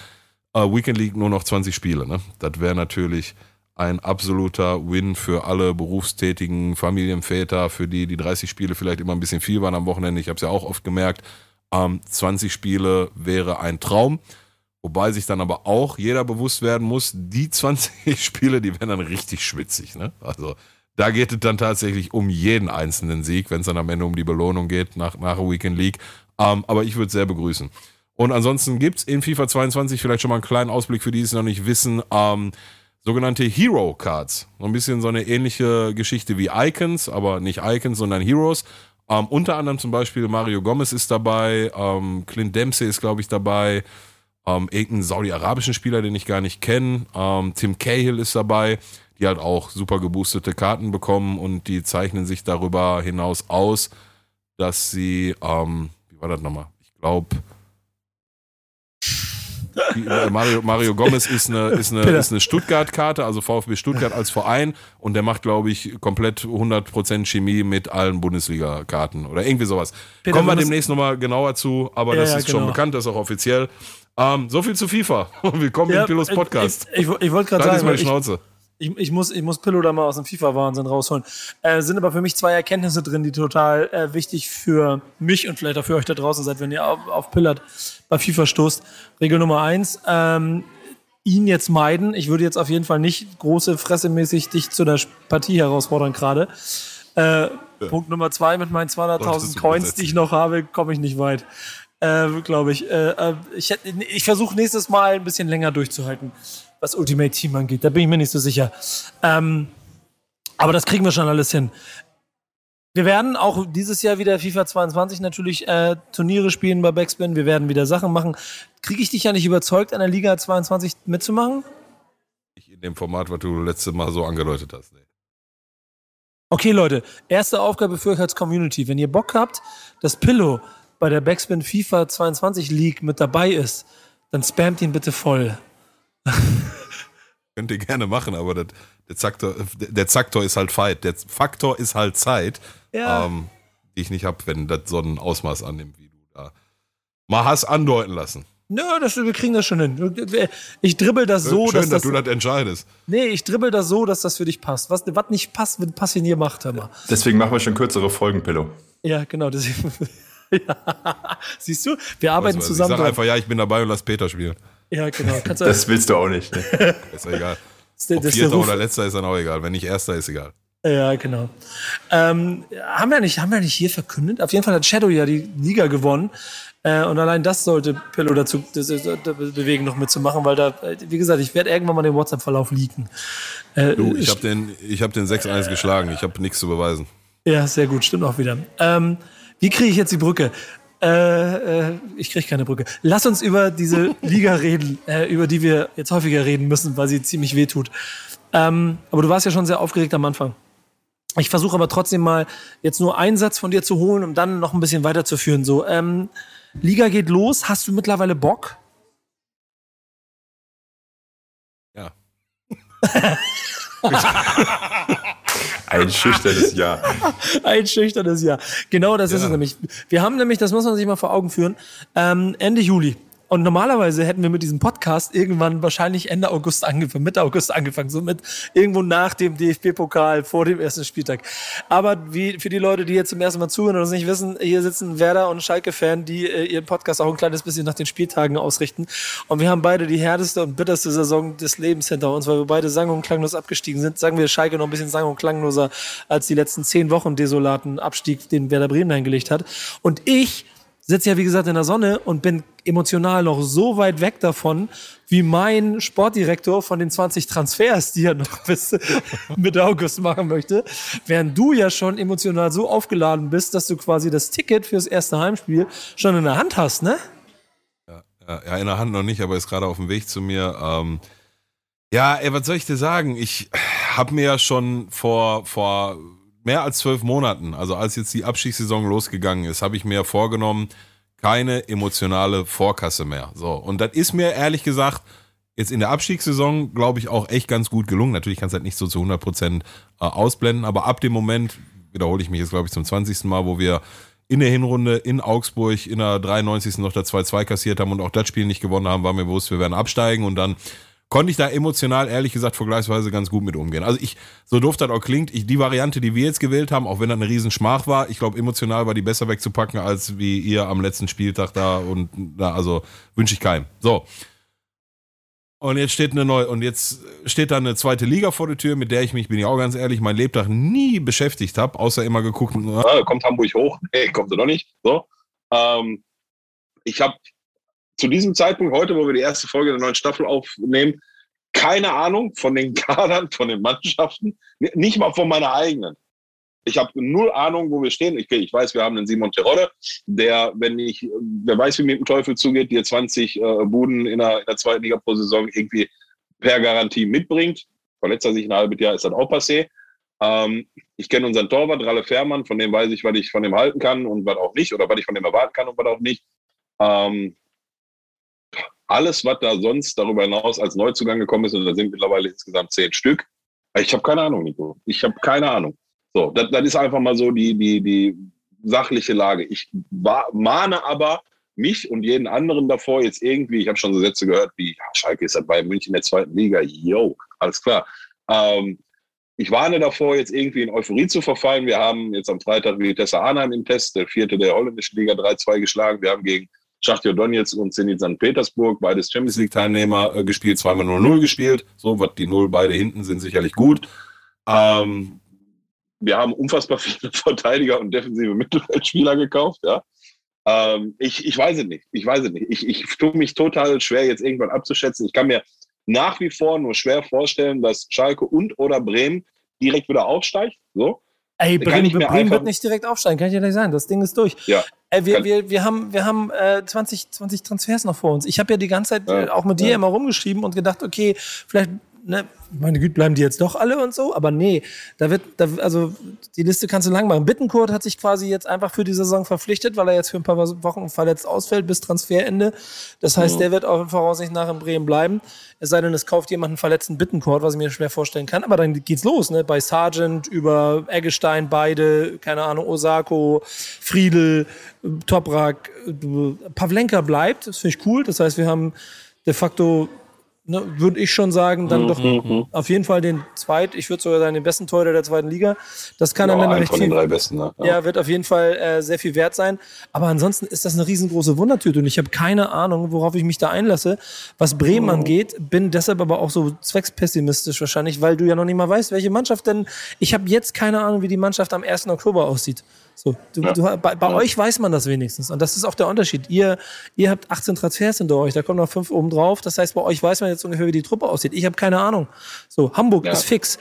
uh, Weekend League nur noch 20 Spiele. Ne? Das wäre natürlich ein absoluter Win für alle berufstätigen Familienväter, für die die 30 Spiele vielleicht immer ein bisschen viel waren am Wochenende. Ich habe es ja auch oft gemerkt. Ähm, 20 Spiele wäre ein Traum. Wobei sich dann aber auch jeder bewusst werden muss, die 20 Spiele, die werden dann richtig schwitzig. Ne? Also da geht es dann tatsächlich um jeden einzelnen Sieg, wenn es dann am Ende um die Belohnung geht nach, nach Weekend League. Ähm, aber ich würde es sehr begrüßen. Und ansonsten gibt es in FIFA 22 vielleicht schon mal einen kleinen Ausblick für die, die es noch nicht wissen. Ähm, sogenannte Hero Cards. So ein bisschen so eine ähnliche Geschichte wie Icons, aber nicht Icons, sondern Heroes. Ähm, unter anderem zum Beispiel Mario Gomez ist dabei, ähm, Clint Dempsey ist, glaube ich, dabei, ähm, irgendein saudi-arabischen Spieler, den ich gar nicht kenne, ähm, Tim Cahill ist dabei die halt auch super geboostete Karten bekommen und die zeichnen sich darüber hinaus aus, dass sie, ähm, wie war das nochmal? Ich glaube, äh, Mario, Mario Gomez ist eine, ist eine, ist eine Stuttgart-Karte, also VfB Stuttgart als Verein und der macht, glaube ich, komplett 100% Chemie mit allen Bundesliga-Karten oder irgendwie sowas. Peter, Kommen wir demnächst nochmal genauer zu, aber ja, das ist ja, genau. schon bekannt, das ist auch offiziell. Ähm, so viel zu FIFA. Willkommen ja, im Pilos Podcast. Ich, ich, ich wollte gerade sagen, meine Schnauze. Ich, ich, ich, muss, ich muss Pillow da mal aus dem FIFA-Wahnsinn rausholen. Äh, sind aber für mich zwei Erkenntnisse drin, die total äh, wichtig für mich und vielleicht auch für euch da draußen seid, wenn ihr auf, auf Pillard bei FIFA stoßt. Regel Nummer eins, ähm, ihn jetzt meiden. Ich würde jetzt auf jeden Fall nicht große Fressemäßig dich zu der Partie herausfordern gerade. Äh, ja. Punkt Nummer zwei, mit meinen 200.000 Coins, die ich noch habe, komme ich nicht weit. Äh, Glaube ich. Äh, äh, ich, ich versuche nächstes Mal ein bisschen länger durchzuhalten was Ultimate Team angeht. Da bin ich mir nicht so sicher. Ähm, aber das kriegen wir schon alles hin. Wir werden auch dieses Jahr wieder FIFA 22 natürlich äh, Turniere spielen bei Backspin. Wir werden wieder Sachen machen. Kriege ich dich ja nicht überzeugt, an der Liga 22 mitzumachen? Nicht in dem Format, was du letzte Mal so angedeutet hast. Nee. Okay, Leute, erste Aufgabe für euch als Community. Wenn ihr Bock habt, dass Pillow bei der Backspin FIFA 22 League mit dabei ist, dann spamt ihn bitte voll. Könnt ihr gerne machen, aber das, der, Zaktor, der Zaktor ist halt Fight. Der Faktor ist halt Zeit, Ja. ähm, die ich nicht habe, wenn das so ein Ausmaß annimmt, wie du da mal hast andeuten lassen. Nö, das, wir kriegen das schon hin. Ich dribbel das so, Schön, dass dass das. du das entscheidest. Nee, ich dribbel das so, dass das für dich passt. Was, was nicht passt, wird passionier macht, hör mal. Deswegen machen wir schon kürzere Folgen, Pillow. Ja, genau. Das, ja. Siehst du, wir arbeiten Weißt du zusammen. Ich sag dran. einfach, ja, ich bin dabei und lass Peter spielen. Ja, genau. Kannst Das willst du auch nicht. Ne? Ist ja egal. Ob Vierter oder Letzter ist dann auch egal. Wenn nicht Erster, ist egal. Ja, genau. Ähm, haben, wir nicht, haben wir nicht hier verkündet? Auf jeden Fall hat Shadow ja die Liga gewonnen. Äh, und allein das sollte Pillow dazu das, das, das bewegen, noch mitzumachen, weil da, äh, wie gesagt, ich werde irgendwann mal den WhatsApp-Verlauf leaken. Äh, Du, ich habe den, ich hab den 6-1 geschlagen. Ich habe nichts zu beweisen. Ja, sehr gut, stimmt auch wieder. Ähm, wie kriege ich jetzt die Brücke? Äh, äh, ich kriege keine Brücke. Lass uns über diese Liga reden, äh, über die wir jetzt häufiger reden müssen, weil sie ziemlich weh tut. Ähm, aber du warst ja schon sehr aufgeregt am Anfang. Ich versuche aber trotzdem mal jetzt nur einen Satz von dir zu holen, um dann noch ein bisschen weiterzuführen. So, ähm, Liga geht los. Hast du mittlerweile Bock? Ja. Ein schüchternes Ja. Ein schüchternes Jahr. Genau das ist Ja. es nämlich. Wir haben nämlich, das muss man sich mal vor Augen führen, ähm, Ende Juli. Und normalerweise hätten wir mit diesem Podcast irgendwann wahrscheinlich Ende August angefangen, Mitte August angefangen, so mit irgendwo nach dem DFB-Pokal vor dem ersten Spieltag. Aber wie für die Leute, die jetzt zum ersten Mal zuhören und es nicht wissen, hier sitzen Werder und Schalke-Fan, die äh, ihren Podcast auch ein kleines bisschen nach den Spieltagen ausrichten. Und wir haben beide die härteste und bitterste Saison des Lebens hinter uns, weil wir beide sang- und klanglos abgestiegen sind. Sagen wir Schalke noch ein bisschen sang- und klangloser als die letzten zehn Wochen desolaten Abstieg, den Werder Bremen eingelegt hat. Und ich sitze ja, wie gesagt, in der Sonne und bin emotional noch so weit weg davon, wie mein Sportdirektor von den 20 Transfers, die er noch bis Mitte August machen möchte. Während du ja schon emotional so aufgeladen bist, dass du quasi das Ticket fürs erste Heimspiel schon in der Hand hast, ne? Ja, in der Hand noch nicht, aber ist gerade auf dem Weg zu mir. Ähm, ja, ey, was soll ich dir sagen? Ich habe mir ja schon vor, vor mehr als zwölf Monaten, also als jetzt die Abstiegssaison losgegangen ist, habe ich mir vorgenommen, keine emotionale Vorkasse mehr. So, und das ist mir ehrlich gesagt jetzt in der Abstiegssaison, glaube ich, auch echt ganz gut gelungen. Natürlich kannst du halt nicht so zu 100 Prozent äh, ausblenden, aber ab dem Moment, wiederhole ich mich jetzt, glaube ich, zum 20. Mal, wo wir in der Hinrunde in Augsburg in der 93. noch der 2-2 kassiert haben und auch das Spiel nicht gewonnen haben, war mir bewusst, wir werden absteigen und dann konnte ich da emotional ehrlich gesagt vergleichsweise ganz gut mit umgehen. Also ich, so doof das auch klingt, ich, die Variante, die wir jetzt gewählt haben, auch wenn das eine Riesenschmach war, ich glaube emotional war die besser wegzupacken, als wie ihr am letzten Spieltag da und da, also wünsche ich keinem. So. Und jetzt steht eine neue, und jetzt steht da eine zweite Liga vor der Tür, mit der ich mich, bin ich auch ganz ehrlich, mein Lebtag nie beschäftigt habe, außer immer geguckt, Ah, kommt Hamburg hoch? Nee, kommt er doch nicht. So. Ähm, ich habe zu diesem Zeitpunkt, heute, wo wir die erste Folge der neuen Staffel aufnehmen, keine Ahnung von den Kadern, von den Mannschaften, nicht mal von meiner eigenen. Ich habe null Ahnung, wo wir stehen. Ich, ich weiß, wir haben den Simon Terodde, der, wenn ich, wer weiß, wie mit dem Teufel zugeht, dir 20 äh, Buden in der, in der zweiten Liga pro Saison irgendwie per Garantie mitbringt. Verletzt er sich ein halbes Jahr, ist dann auch passé. Ähm, ich kenne unseren Torwart, Ralle Fährmann, von dem weiß ich, was ich von dem halten kann und was auch nicht, oder was ich von dem erwarten kann und was auch nicht. Ähm, alles, was da sonst darüber hinaus als Neuzugang gekommen ist, und da sind mittlerweile insgesamt zehn Stück, ich habe keine Ahnung, Nico. Ich habe keine Ahnung. So, das, das ist einfach mal so die, die, die sachliche Lage. Ich mahne aber mich und jeden anderen davor jetzt irgendwie, ich habe schon so Sätze gehört wie, ja, Schalke ist ja bei München der zweiten Liga, yo, alles klar. Ähm, ich warne davor, jetzt irgendwie in Euphorie zu verfallen. Wir haben jetzt am Freitag Vitesse Arnheim im Test, der vierte der holländischen Liga 3-2 geschlagen. Wir haben gegen Schachtjo Donetsk und Zenit St. Petersburg, beides Champions League Teilnehmer, äh, gespielt, zweimal 0-0 gespielt. So, was die Null beide hinten sind sicherlich gut. Ähm, wir haben unfassbar viele Verteidiger und defensive Mittelfeldspieler gekauft, ja. Ähm, ich, ich weiß es nicht. Ich weiß es nicht. Ich, ich tue mich total schwer, jetzt irgendwann abzuschätzen. Ich kann mir nach wie vor nur schwer vorstellen, dass Schalke und oder Bremen direkt wieder aufsteigt. So. Ey, Bremen, Bremen wird nicht direkt aufsteigen, kann ich dir nicht sagen. Das Ding ist durch. Ja. Ey, wir, wir, wir haben, wir haben äh, 20, 20 Transfers noch vor uns. Ich habe ja die ganze Zeit Ja, äh, auch mit dir ja. immer rumgeschrieben und gedacht, okay, vielleicht ne, meine Güte, bleiben die jetzt doch alle und so, aber nee, da wird, da, also die Liste kannst du lang machen. Bittenkurt hat sich quasi jetzt einfach für die Saison verpflichtet, weil er jetzt für ein paar Wochen verletzt ausfällt bis Transferende. Das heißt, mhm. der wird auch voraussichtlich nach in Bremen bleiben. Es sei denn, es kauft jemand einen verletzten Bittenkurt, was ich mir schwer vorstellen kann. Aber dann geht's los, ne? Bei Sargent über Eggestein, beide, keine Ahnung, Osako, Friedel, Toprak, Pavlenka bleibt. Das finde ich cool. Das heißt, wir haben de facto ne, würde ich schon sagen, dann mhm. doch mhm. auf jeden Fall den zweit, ich würde sogar sagen, den besten Torhüter der zweiten Liga. Das kann ja, am Ende recht von den drei besten, ne? ja. ja. wird auf jeden Fall äh, sehr viel wert sein. Aber ansonsten ist das eine riesengroße Wundertüte und ich habe keine Ahnung, worauf ich mich da einlasse. Was Bremen mhm. angeht, bin deshalb aber auch so zweckspessimistisch wahrscheinlich, weil du ja noch nicht mal weißt, welche Mannschaft denn. Ich habe jetzt keine Ahnung, wie die Mannschaft am 1. Oktober aussieht. So, du, ja. du, bei, bei ja. euch weiß man das wenigstens. Und das ist auch der Unterschied. Ihr, ihr habt 18 Transfers hinter euch, da kommen noch fünf oben drauf. Das heißt, bei euch weiß man jetzt ungefähr, wie die Truppe aussieht. Ich habe keine Ahnung. So, Hamburg ja. ist fix.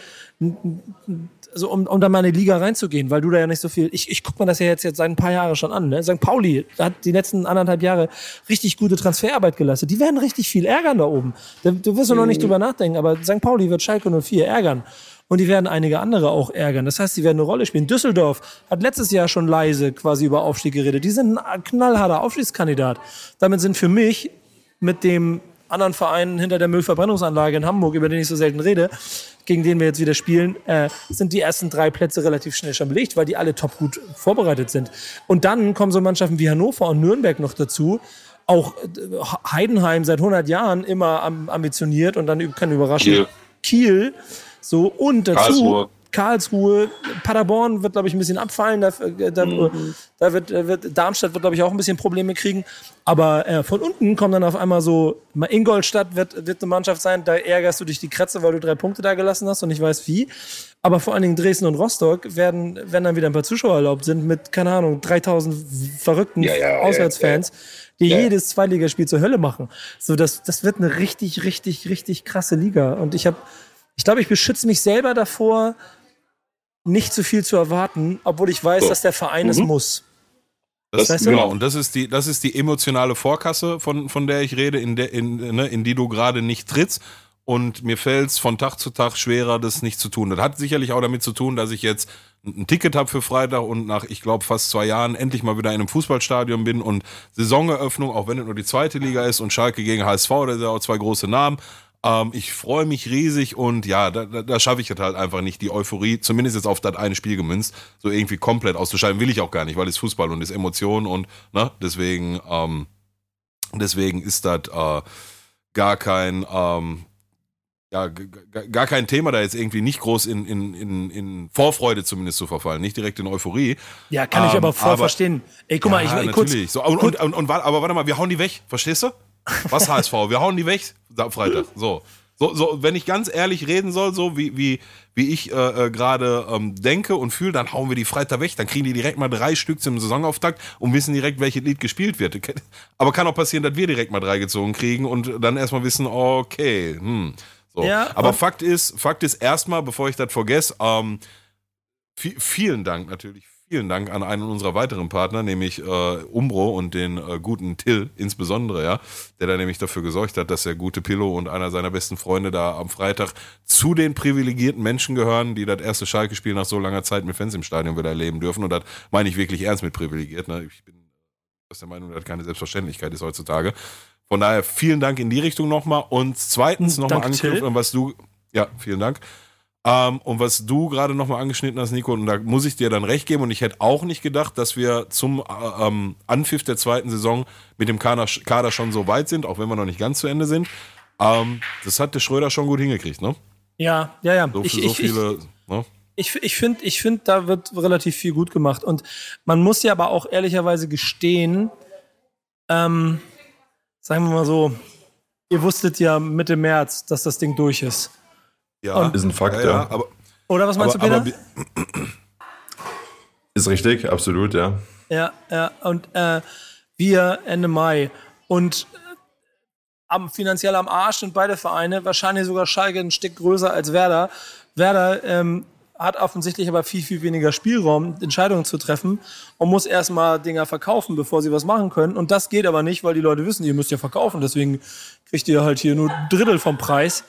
Also, um, um da mal in die Liga reinzugehen, weil du da ja nicht so viel. Ich, ich guck mir das ja jetzt, jetzt seit ein paar Jahren schon an. Ne? St. Pauli hat die letzten anderthalb Jahre richtig gute Transferarbeit geleistet. Die werden richtig viel ärgern da oben. Du, du wirst mhm. noch nicht drüber nachdenken, aber St. Pauli wird Schalke 04 ärgern und die werden einige andere auch ärgern. Das heißt, sie werden eine Rolle spielen. Düsseldorf hat letztes Jahr schon leise quasi über Aufstieg geredet. Die sind ein knallharter Aufstiegskandidat. Damit sind für mich mit dem anderen Verein hinter der Müllverbrennungsanlage in Hamburg, über den ich so selten rede, gegen den wir jetzt wieder spielen, äh, sind die ersten drei Plätze relativ schnell schon belegt, weil die alle top gut vorbereitet sind. Und dann kommen so Mannschaften wie Hannover und Nürnberg noch dazu. Auch äh, Heidenheim seit 100 Jahren immer ambitioniert und dann kann überraschen. Kiel. Kiel so, und dazu. Karlsruhe. Karlsruhe, Paderborn wird, glaube ich, ein bisschen abfallen. Da, äh, da, mhm. da wird, wird, Darmstadt wird, glaube ich, auch ein bisschen Probleme kriegen. Aber äh, von unten kommt dann auf einmal so, Ingolstadt wird, wird eine Mannschaft sein, da ärgerst du dich die Kratze, weil du drei Punkte da gelassen hast und ich weiß wie. Aber vor allen Dingen Dresden und Rostock werden, wenn dann wieder ein paar Zuschauer erlaubt sind, mit, keine Ahnung, 3000 verrückten ja, ja, Auswärtsfans, ja, die jedes Zweitligaspiel zur Hölle machen. So, das, das wird eine richtig, richtig, richtig krasse Liga. Und ich habe ich glaube, ich beschütze mich selber davor, nicht zu viel zu erwarten, obwohl ich weiß, so. dass der Verein mhm. es muss. Das, weißt du? Genau, und das ist die, das ist die emotionale Vorkasse, von, von der ich rede, in, der, in, ne, in die du gerade nicht trittst. Und mir fällt es von Tag zu Tag schwerer, das nicht zu tun. Das hat sicherlich auch damit zu tun, dass ich jetzt ein Ticket habe für Freitag und nach, ich glaube, fast zwei Jahren endlich mal wieder in einem Fußballstadion bin und Saisoneröffnung, auch wenn es nur die zweite Liga ist und Schalke gegen HSV, das sind ja auch zwei große Namen. Ähm, ich freue mich riesig und ja, da, da, schaffe ich halt einfach nicht, die Euphorie, zumindest jetzt auf das eine Spiel gemünzt, so irgendwie komplett auszuschalten. Will ich auch gar nicht, weil es Fußball und es Emotionen und ne, deswegen, ähm, deswegen ist das äh, gar kein, ähm, ja, gar kein Thema, da jetzt irgendwie nicht groß in, in, in, in Vorfreude zumindest zu verfallen, nicht direkt in Euphorie. Ja, kann ich aber voll aber, verstehen. Ey, guck ja, mal, ich, kurz, natürlich. So, und, und, und, und, aber warte mal, wir hauen die weg, verstehst du? Was HSV? Wir hauen die weg Freitag. So. So, so, wenn ich ganz ehrlich reden soll, so wie, wie, wie ich äh, äh, gerade ähm, denke und fühle, dann hauen wir die Freitag weg, dann kriegen die direkt mal drei Stück zum Saisonauftakt und wissen direkt, welches Lied gespielt wird. Aber kann auch passieren, dass wir direkt mal drei gezogen kriegen und dann erstmal wissen, okay, hm. So. Ja, Aber Fakt ist, Fakt ist erstmal, bevor ich das vergesse, ähm, vielen Dank natürlich, vielen Dank an einen unserer weiteren Partner, nämlich äh, Umbro und den äh, guten Till insbesondere, ja, der da nämlich dafür gesorgt hat, dass der gute Pillow und einer seiner besten Freunde da am Freitag zu den privilegierten Menschen gehören, die das erste Schalke-Spiel nach so langer Zeit mit Fans im Stadion wieder erleben dürfen. Und das meine ich wirklich ernst mit privilegiert. Ne? Ich bin aus der Meinung, dass das keine Selbstverständlichkeit ist heutzutage. Von daher vielen Dank in die Richtung nochmal. Und zweitens nochmal anknüpfen, was du, ja, vielen Dank. Ähm, und was du gerade nochmal angeschnitten hast, Nico, und da muss ich dir dann recht geben, und ich hätte auch nicht gedacht, dass wir zum äh, ähm, Anpfiff der zweiten Saison mit dem Kader, Kader, schon so weit sind, auch wenn wir noch nicht ganz zu Ende sind. Ähm, das hat der Schröder schon gut hingekriegt, ne? Ja, ja, ja. So, ich, so ich, viele, ich, ne? Ich, ich finde, ich find, da wird relativ viel gut gemacht. Und man muss ja aber auch ehrlicherweise gestehen, ähm, sagen wir mal so, ihr wusstet ja Mitte März, dass das Ding durch ist. Ja, und, ist ein Fakt, ja. ja. Aber, Oder was meinst aber, du, Peter? ist richtig, absolut, ja. Ja, ja. Und äh, wir Ende Mai. Und äh, am, finanziell am Arsch sind beide Vereine, wahrscheinlich sogar Schalke ein Stück größer als Werder. Werder ähm, hat offensichtlich aber viel, viel weniger Spielraum, Entscheidungen zu treffen und muss erstmal Dinger verkaufen, bevor sie was machen können. Und das geht aber nicht, weil die Leute wissen, ihr müsst ja verkaufen. Deswegen kriegt ihr halt hier nur ein Drittel vom Preis.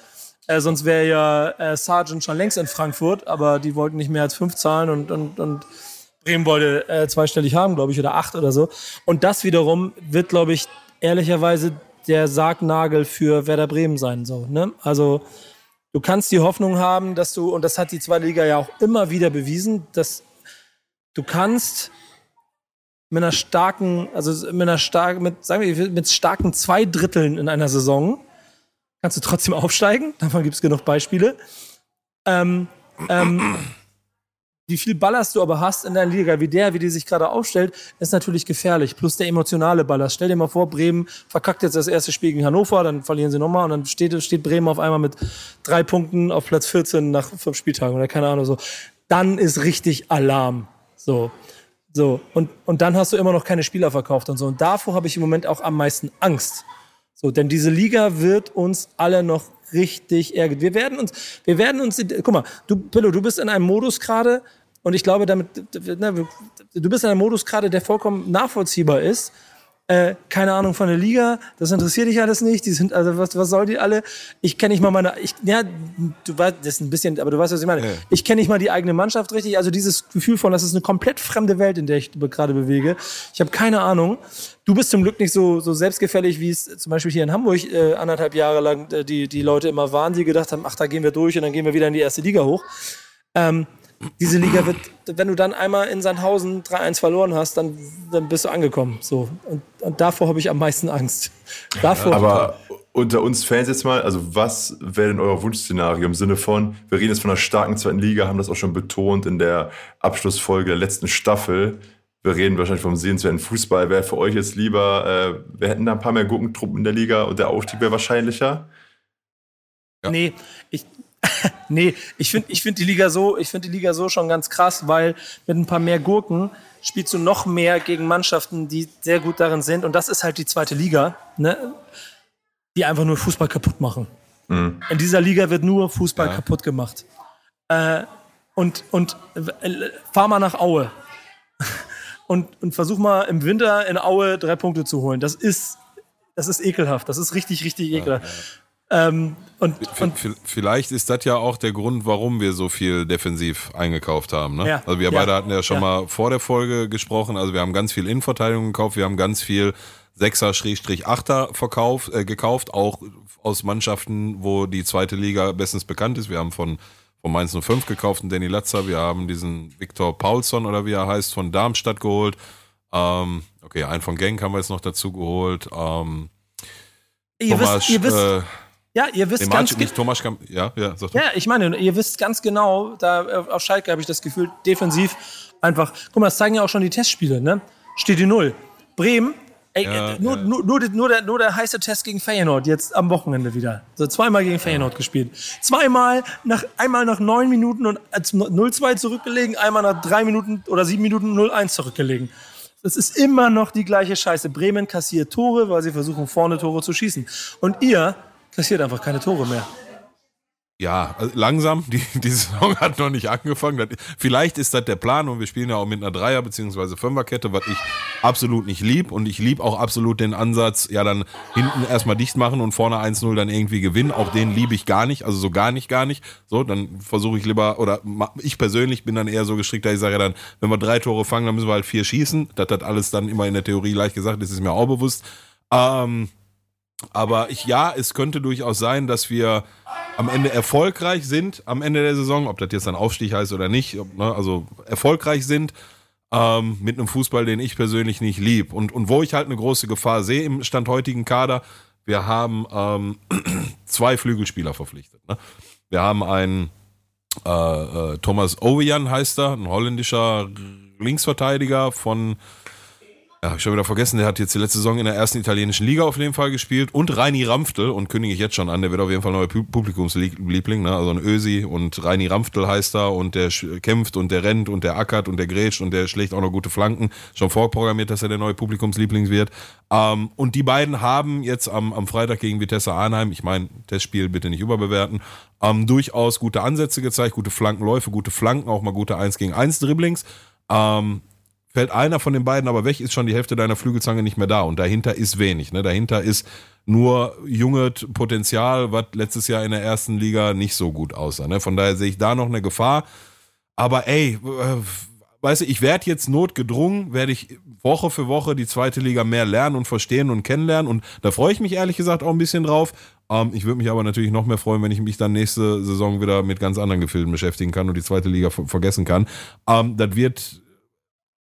Äh, sonst wäre ja äh, Sargent schon längst in Frankfurt, aber die wollten nicht mehr als fünf zahlen und, und, und Bremen wollte äh, zweistellig haben, glaube ich, oder acht oder so. Und das wiederum wird, glaube ich, ehrlicherweise der Sargnagel für Werder Bremen sein. So, ne? Also du kannst die Hoffnung haben, dass du, und das hat die zweite Liga ja auch immer wieder bewiesen, dass du kannst mit einer starken, also mit einer starken, mit, sagen wir, mit starken zwei Dritteln in einer Saison kannst du trotzdem aufsteigen. Davon gibt es genug Beispiele. Ähm, ähm, wie viel Ballast du aber hast in deiner Liga, wie der, wie die sich gerade aufstellt, ist natürlich gefährlich. Plus der emotionale Ballast. Stell dir mal vor, Bremen verkackt jetzt das erste Spiel gegen Hannover, dann verlieren sie nochmal und dann steht, steht Bremen auf einmal mit drei Punkten auf Platz 14 nach fünf Spieltagen oder keine Ahnung so. Dann ist richtig Alarm. So. So. Und, und dann hast du immer noch keine Spieler verkauft und so. Und davor habe ich im Moment auch am meisten Angst. So, denn diese Liga wird uns alle noch richtig ärgern. Wir werden uns, wir werden uns, guck mal, du, Pillow, du bist in einem Modus gerade, und ich glaube, damit, ne, du bist in einem Modus gerade, der vollkommen nachvollziehbar ist, äh, keine Ahnung von der Liga, das interessiert dich alles nicht, die sind, also was, was soll die alle? Ich kenne nicht mal meine, ich, ja, du weißt, das ist ein bisschen, aber du weißt, was ich meine. Ja. Ich kenne nicht mal die eigene Mannschaft richtig, also dieses Gefühl von, das ist eine komplett fremde Welt, in der ich gerade bewege. Ich habe keine Ahnung. Du bist zum Glück nicht so, so selbstgefällig, wie es zum Beispiel hier in Hamburg äh, anderthalb Jahre lang äh, die, die Leute immer waren, die gedacht haben, ach, da gehen wir durch und dann gehen wir wieder in die erste Liga hoch. Ähm, diese Liga wird, wenn du dann einmal in Sandhausen 3-1 verloren hast, dann, dann bist du angekommen. So. Und, und davor habe ich am meisten Angst. Davor Aber unter uns Fans jetzt mal, also was wäre denn euer Wunschszenario im Sinne von, wir reden jetzt von einer starken zweiten Liga, haben das auch schon betont in der Abschlussfolge der letzten Staffel. Wir reden wahrscheinlich vom sehenswerten Fußball. Wäre für euch jetzt lieber, äh, wir hätten da ein paar mehr Gurkentruppen in der Liga und der Aufstieg wäre wahrscheinlicher? Ja. Nee, ich, nee, ich finde ich find die Liga so, ich finde die Liga so schon ganz krass, weil mit ein paar mehr Gurken spielst du noch mehr gegen Mannschaften, die sehr gut darin sind. Und das ist halt die zweite Liga, ne? die einfach nur Fußball kaputt machen. Mhm. In dieser Liga wird nur Fußball ja. kaputt gemacht. Äh, und und äh, fahr mal nach Aue und, und versuch mal im Winter in Aue drei Punkte zu holen. Das ist, das ist ekelhaft. Das ist richtig, richtig ekelhaft. Ja, ja. Ähm, und, und vielleicht ist das ja auch der Grund, warum wir so viel defensiv eingekauft haben. Ne? Ja, also wir beide hatten ja schon ja. mal vor der Folge gesprochen. Also wir haben ganz viel Innenverteidigung gekauft, wir haben ganz viel Sechser-Achter Verkauf äh, gekauft, auch aus Mannschaften, wo die zweite Liga bestens bekannt ist. Wir haben von von Mainz 05 gekauft, einen Danny Latzer. Wir haben diesen Viktor Paulson oder wie er heißt von Darmstadt geholt. Ähm, okay, einen von Genk haben wir jetzt noch dazu geholt. Ähm, ihr Thomas, wisst, ihr wisst, äh, ja, ihr wisst nee, ganz genau. Thomas Kamp ja, ja, sag Ja, ich meine, ihr wisst ganz genau, da auf Schalke habe ich das Gefühl, defensiv einfach. Guck mal, das zeigen ja auch schon die Testspiele, ne? Steht die Null. Bremen, ey, ja, nur, ja. Nur, nur, nur, der, nur der heiße Test gegen Feyenoord, jetzt am Wochenende wieder. So zweimal gegen Feyenoord ja. gespielt. Zweimal, nach, einmal nach neun Minuten und als 0-2 zurückgelegen, einmal nach drei Minuten oder sieben Minuten 0-1 zurückgelegen. Das ist immer noch die gleiche Scheiße. Bremen kassiert Tore, weil sie versuchen, vorne Tore zu schießen. Und ihr kassiert einfach keine Tore mehr. Ja, also langsam. Die, die Saison hat noch nicht angefangen. vielleicht ist das der Plan und wir spielen ja auch mit einer Dreier- bzw. Fünferkette, was ich absolut nicht lieb. Und ich lieb auch absolut den Ansatz, ja, dann hinten erstmal dicht machen und vorne 1-0 dann irgendwie gewinnen. Auch den liebe ich gar nicht. Also so gar nicht, gar nicht. So, dann versuche ich lieber, oder ich persönlich bin dann eher so gestrickt, dass ich sage ja dann, wenn wir drei Tore fangen, dann müssen wir halt vier schießen. Das hat alles dann immer in der Theorie leicht gesagt, das ist mir auch bewusst. Ähm, aber ich, ja, es könnte durchaus sein, dass wir am Ende erfolgreich sind, am Ende der Saison, ob das jetzt ein Aufstieg heißt oder nicht, ne, also erfolgreich sind ähm, mit einem Fußball, den ich persönlich nicht lieb. Und, und wo ich halt eine große Gefahr sehe im Stand heutigen Kader, wir haben ähm, zwei Flügelspieler verpflichtet. Ne? Wir haben einen äh, äh, Thomas Ovian heißt er, ein holländischer Linksverteidiger von ja, hab ich schon wieder vergessen, der hat jetzt die letzte Saison in der ersten italienischen Liga auf jeden Fall gespielt und Reini Ramftel und kündige ich jetzt schon an, der wird auf jeden Fall neuer Publikumsliebling, ne? also ein Ösi und Reini Ramftel heißt er und der kämpft und der rennt und der ackert und der grätscht und der schlägt auch noch gute Flanken, schon vorprogrammiert, dass er der neue Publikumsliebling wird. Ähm, und die beiden haben jetzt am, am Freitag gegen Vitesse Arnheim, ich meine, Testspiel bitte nicht überbewerten, ähm, durchaus gute Ansätze gezeigt, gute Flankenläufe, gute Flanken, auch mal gute 1 gegen 1 Dribblings. Ähm, fällt einer von den beiden aber weg, ist schon die Hälfte deiner Flügelzange nicht mehr da. Und dahinter ist wenig. Ne? Dahinter ist nur junge Potenzial, was letztes Jahr in der ersten Liga nicht so gut aussah. Ne? Von daher sehe ich da noch eine Gefahr. Aber ey, äh, weißt du, ich werde jetzt notgedrungen, werde ich Woche für Woche die zweite Liga mehr lernen und verstehen und kennenlernen. Und da freue ich mich ehrlich gesagt auch ein bisschen drauf. Ähm, ich würde mich aber natürlich noch mehr freuen, wenn ich mich dann nächste Saison wieder mit ganz anderen Gefilden beschäftigen kann und die zweite Liga vergessen kann. Ähm, das wird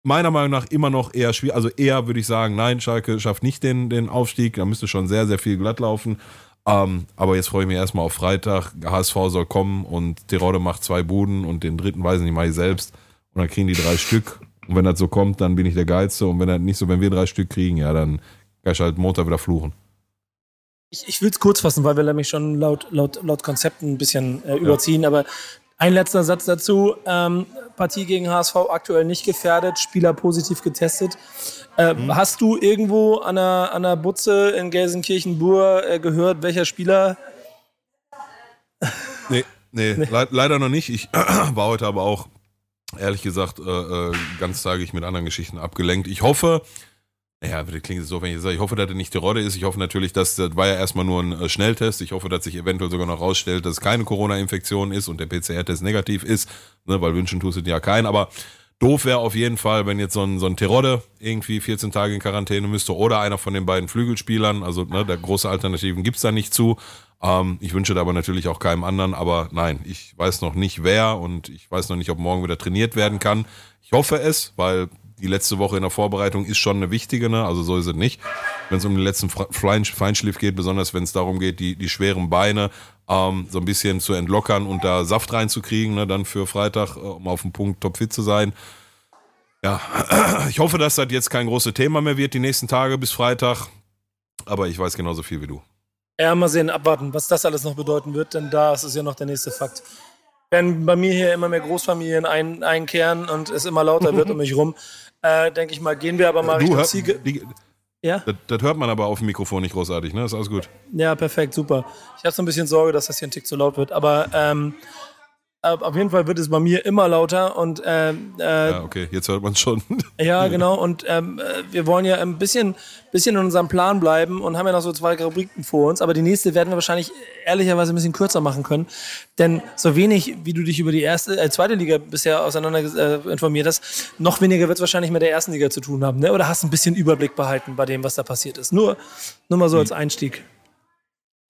meiner Meinung nach immer noch eher schwierig. Also eher würde ich sagen, nein, Schalke schafft nicht den, den Aufstieg. Da müsste schon sehr, sehr viel glatt laufen. Ähm, aber jetzt freue ich mich erstmal auf Freitag. HSV soll kommen und Tirode macht zwei Buden und den dritten weiß ich nicht, mache ich selbst. Und dann kriegen die drei Stück. Und wenn das so kommt, dann bin ich der Geilste. Und wenn das nicht so, wenn wir drei Stück kriegen, ja, dann kann ich halt Montag wieder fluchen. Ich, ich will es kurz fassen, weil wir nämlich schon laut, laut, laut Konzepten ein bisschen äh, überziehen. Ja. Aber ein letzter Satz dazu. Ähm, Partie gegen HSV aktuell nicht gefährdet, Spieler positiv getestet. Äh, mhm. Hast du irgendwo an der, an der Butze in Gelsenkirchen-Bur äh, gehört, welcher Spieler? Nee, nee, nee. Le leider noch nicht. Ich war heute aber auch, ehrlich gesagt, äh, äh ganztagig mit anderen Geschichten abgelenkt. Ich hoffe, ja, das klingt so, wenn ich sage, ich hoffe, dass er nicht die Rolle ist. Ich hoffe natürlich, dass das war ja erstmal nur ein äh, Schnelltest. Ich hoffe, dass sich eventuell sogar noch rausstellt, dass es keine Corona-Infektion ist und der PCR-Test negativ ist, ne, weil wünschen tust du ja keinen. Aber doof wäre auf jeden Fall, wenn jetzt so ein, so ein Terodde irgendwie 14 Tage in Quarantäne müsste oder einer von den beiden Flügelspielern. Also ne, der große Alternativen gibt's da nicht zu. Ähm, ich wünsche da aber natürlich auch keinem anderen. Aber nein, ich weiß noch nicht wer und ich weiß noch nicht, ob morgen wieder trainiert werden kann. Ich hoffe es, weil die letzte Woche in der Vorbereitung ist schon eine wichtige, ne? also so ist es nicht. Wenn es um den letzten Feinschliff geht, besonders wenn es darum geht, die, die schweren Beine ähm, so ein bisschen zu entlockern und da Saft reinzukriegen, ne? dann für Freitag, äh, um auf dem Punkt topfit zu sein. Ja, ich hoffe, dass das jetzt kein großes Thema mehr wird die nächsten Tage bis Freitag, aber ich weiß genauso viel wie du. Ja, mal sehen, abwarten, was das alles noch bedeuten wird, denn da ist es ja noch der nächste Fakt wenn bei mir hier immer mehr Großfamilien ein, einkehren und es immer lauter wird um mich rum, äh, denke ich mal, gehen wir aber mal du, Richtung Ziege. Die, ja? Das, das, hört man aber auf dem Mikrofon nicht großartig, ne? ist alles gut. Ja, perfekt, super. Ich habe so ein bisschen Sorge, dass das hier ein Tick zu laut wird, aber ähm, auf jeden Fall wird es bei mir immer lauter und äh, äh, ja, okay, jetzt hört man es schon. ja, genau. Und ähm, äh, wir wollen ja ein bisschen, bisschen in unserem Plan bleiben und haben ja noch so zwei Rubriken vor uns. Aber die nächste werden wir wahrscheinlich ehrlicherweise ein bisschen kürzer machen können, denn so wenig, wie du dich über die erste, äh, zweite Liga bisher auseinander äh, informiert hast, noch weniger wird es wahrscheinlich mit der ersten Liga zu tun haben. Ne? Oder hast ein bisschen Überblick behalten bei dem, was da passiert ist? Nur, nur mal so hm. als Einstieg.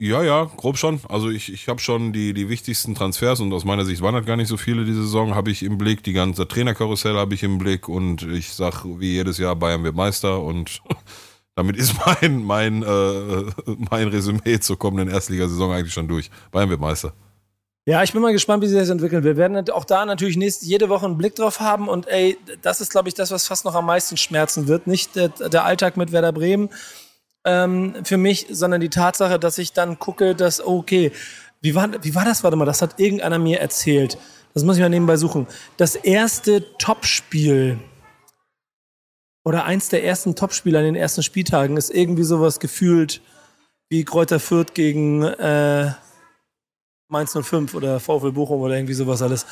Ja, ja, grob schon. Also ich, ich habe schon die, die wichtigsten Transfers und aus meiner Sicht waren das gar nicht so viele diese Saison, habe ich im Blick. Die ganze Trainerkarussell habe ich im Blick und ich sag wie jedes Jahr, Bayern wird Meister und damit ist mein, mein, äh, mein Resümee zur kommenden Erstligasaison eigentlich schon durch. Bayern wird Meister. Ja, ich bin mal gespannt, wie sich das entwickelt. Wir werden auch da natürlich nächste, jede Woche einen Blick drauf haben und ey, das ist, glaube ich, das, was fast noch am meisten schmerzen wird. Nicht der, der Alltag mit Werder Bremen, ähm, für mich, sondern die Tatsache, dass ich dann gucke, dass, okay, wie war, wie war das? Warte mal, das hat irgendeiner mir erzählt. Das muss ich mal nebenbei suchen. Das erste Topspiel oder eins der ersten Topspiele an den ersten Spieltagen ist irgendwie sowas gefühlt wie Kräuter Fürth gegen äh, Mainz 05 oder VfL Bochum oder irgendwie sowas alles.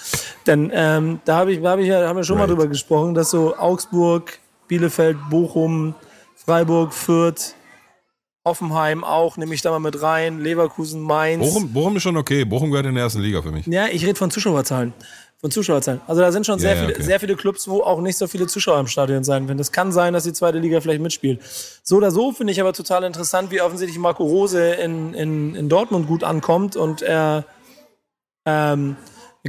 Denn ähm, da hab ich, hab ich, haben wir schon right. mal drüber gesprochen, dass so Augsburg, Bielefeld, Bochum, Freiburg, Fürth, Hoffenheim auch, nehme ich da mal mit rein, Leverkusen, Mainz. Bochum, Bochum ist schon okay. Bochum gehört in der ersten Liga für mich. Ja, ich rede von Zuschauerzahlen. Von Zuschauerzahlen. Also da sind schon sehr, ja, viele, okay. sehr viele Clubs, wo auch nicht so viele Zuschauer im Stadion sein werden. Es kann sein, dass die zweite Liga vielleicht mitspielt. So oder so finde ich aber total interessant, wie offensichtlich Marco Rose in, in, in Dortmund gut ankommt und er ähm,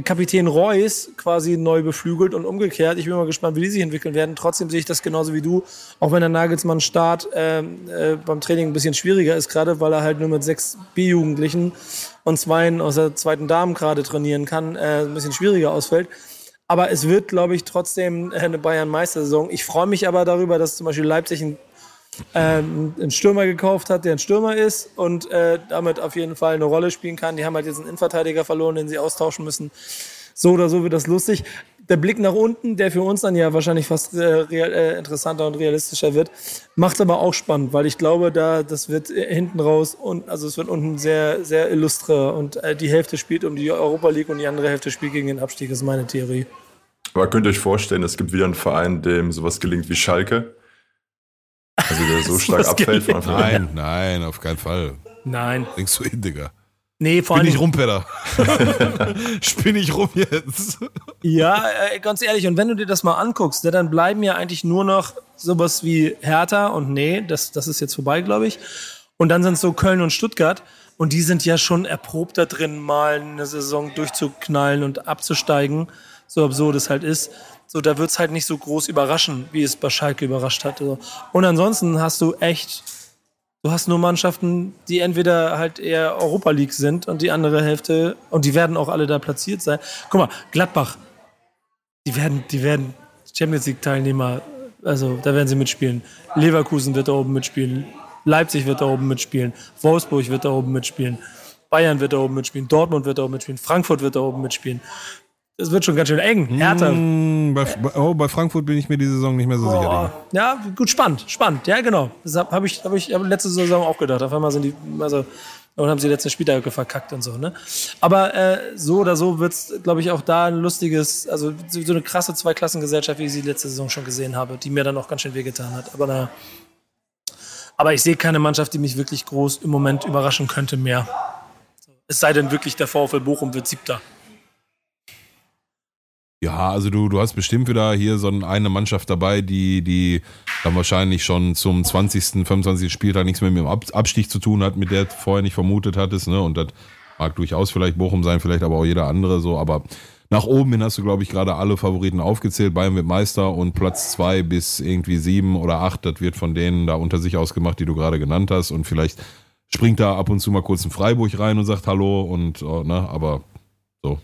Kapitän Reus quasi neu beflügelt und umgekehrt. Ich bin mal gespannt, wie die sich entwickeln werden. Trotzdem sehe ich das genauso wie du, auch wenn der Nagelsmann Start äh, äh, beim Training ein bisschen schwieriger ist, gerade weil er halt nur mit sechs B-Jugendlichen und zweien aus der zweiten Damen gerade trainieren kann, äh, ein bisschen schwieriger ausfällt. Aber es wird, glaube ich, trotzdem eine Bayern-Meistersaison. Ich freue mich aber darüber, dass zum Beispiel Leipzig ein ähm, einen Stürmer gekauft hat, der ein Stürmer ist und äh, damit auf jeden Fall eine Rolle spielen kann. Die haben halt jetzt einen Innenverteidiger verloren, den sie austauschen müssen. So oder so wird das lustig. Der Blick nach unten, der für uns dann ja wahrscheinlich fast äh, real, äh, interessanter und realistischer wird, macht aber auch spannend, weil ich glaube, da das wird äh, hinten raus und also es wird unten sehr sehr illustre und äh, die Hälfte spielt um die Europa League und die andere Hälfte spielt gegen den Abstieg, ist meine Theorie. Aber könnt ihr euch vorstellen, es gibt wieder einen Verein, dem sowas gelingt wie Schalke? Also der so stark abfällt von Anfang an. Nein, nein, auf keinen Fall. Nein. Denkst du hin, Digga? Nee, vor Spinn allem. ich rum, Peter. Spinn ich rum jetzt. Ja, äh, ganz ehrlich, und wenn du dir das mal anguckst, ne, dann bleiben ja eigentlich nur noch sowas wie Hertha und nee, das, das ist jetzt vorbei, glaube ich. Und dann sind es so Köln und Stuttgart. Und die sind ja schon erprobt da drin, mal eine Saison durchzuknallen und abzusteigen, so absurd es halt ist. So, da wird es halt nicht so groß überraschen, wie es bei Schalke überrascht hat. So. Und ansonsten hast du echt, du hast nur Mannschaften, die entweder halt eher Europa League sind und die andere Hälfte, und die werden auch alle da platziert sein. Guck mal, Gladbach, die werden, die werden Champions League Teilnehmer, also da werden sie mitspielen. Leverkusen wird da oben mitspielen. Leipzig wird da oben mitspielen. Wolfsburg wird da oben mitspielen. Bayern wird da oben mitspielen. Dortmund wird da oben mitspielen. Frankfurt wird da oben mitspielen. Es wird schon ganz schön eng. Hertha. Hm, bei, oh, bei Frankfurt bin ich mir die Saison nicht mehr so sicher. Oh, Digga. ja, gut, spannend, spannend. Ja, genau. Das habe hab ich, hab ich hab letzte Saison auch gedacht. Auf einmal sind die, also, und haben sie letzte Spieltage verkackt und so, ne? Aber äh, so oder so wird es, glaube ich, auch da ein lustiges, also so eine krasse Zweiklassengesellschaft, wie ich sie letzte Saison schon gesehen habe, die mir dann auch ganz schön wehgetan hat. Aber na, aber ich sehe keine Mannschaft, die mich wirklich groß im Moment überraschen könnte mehr. Es sei denn wirklich, der VfL Bochum wird siebter. Ja, also du, du hast bestimmt wieder hier so eine Mannschaft dabei, die, die dann wahrscheinlich schon zum 20., 25. Spieltag nichts mehr mit dem Ab Abstieg zu tun hat, mit der du vorher nicht vermutet hattest. Ne? Und das mag durchaus vielleicht Bochum sein, vielleicht aber auch jeder andere so. Aber nach oben hin hast du, glaube ich, gerade alle Favoriten aufgezählt. Bayern wird Meister und Platz zwei bis irgendwie sieben oder acht, das wird von denen da unter sich ausgemacht, die du gerade genannt hast. Und vielleicht springt da ab und zu mal kurz ein Freiburg rein und sagt Hallo und, oh, ne, aber so.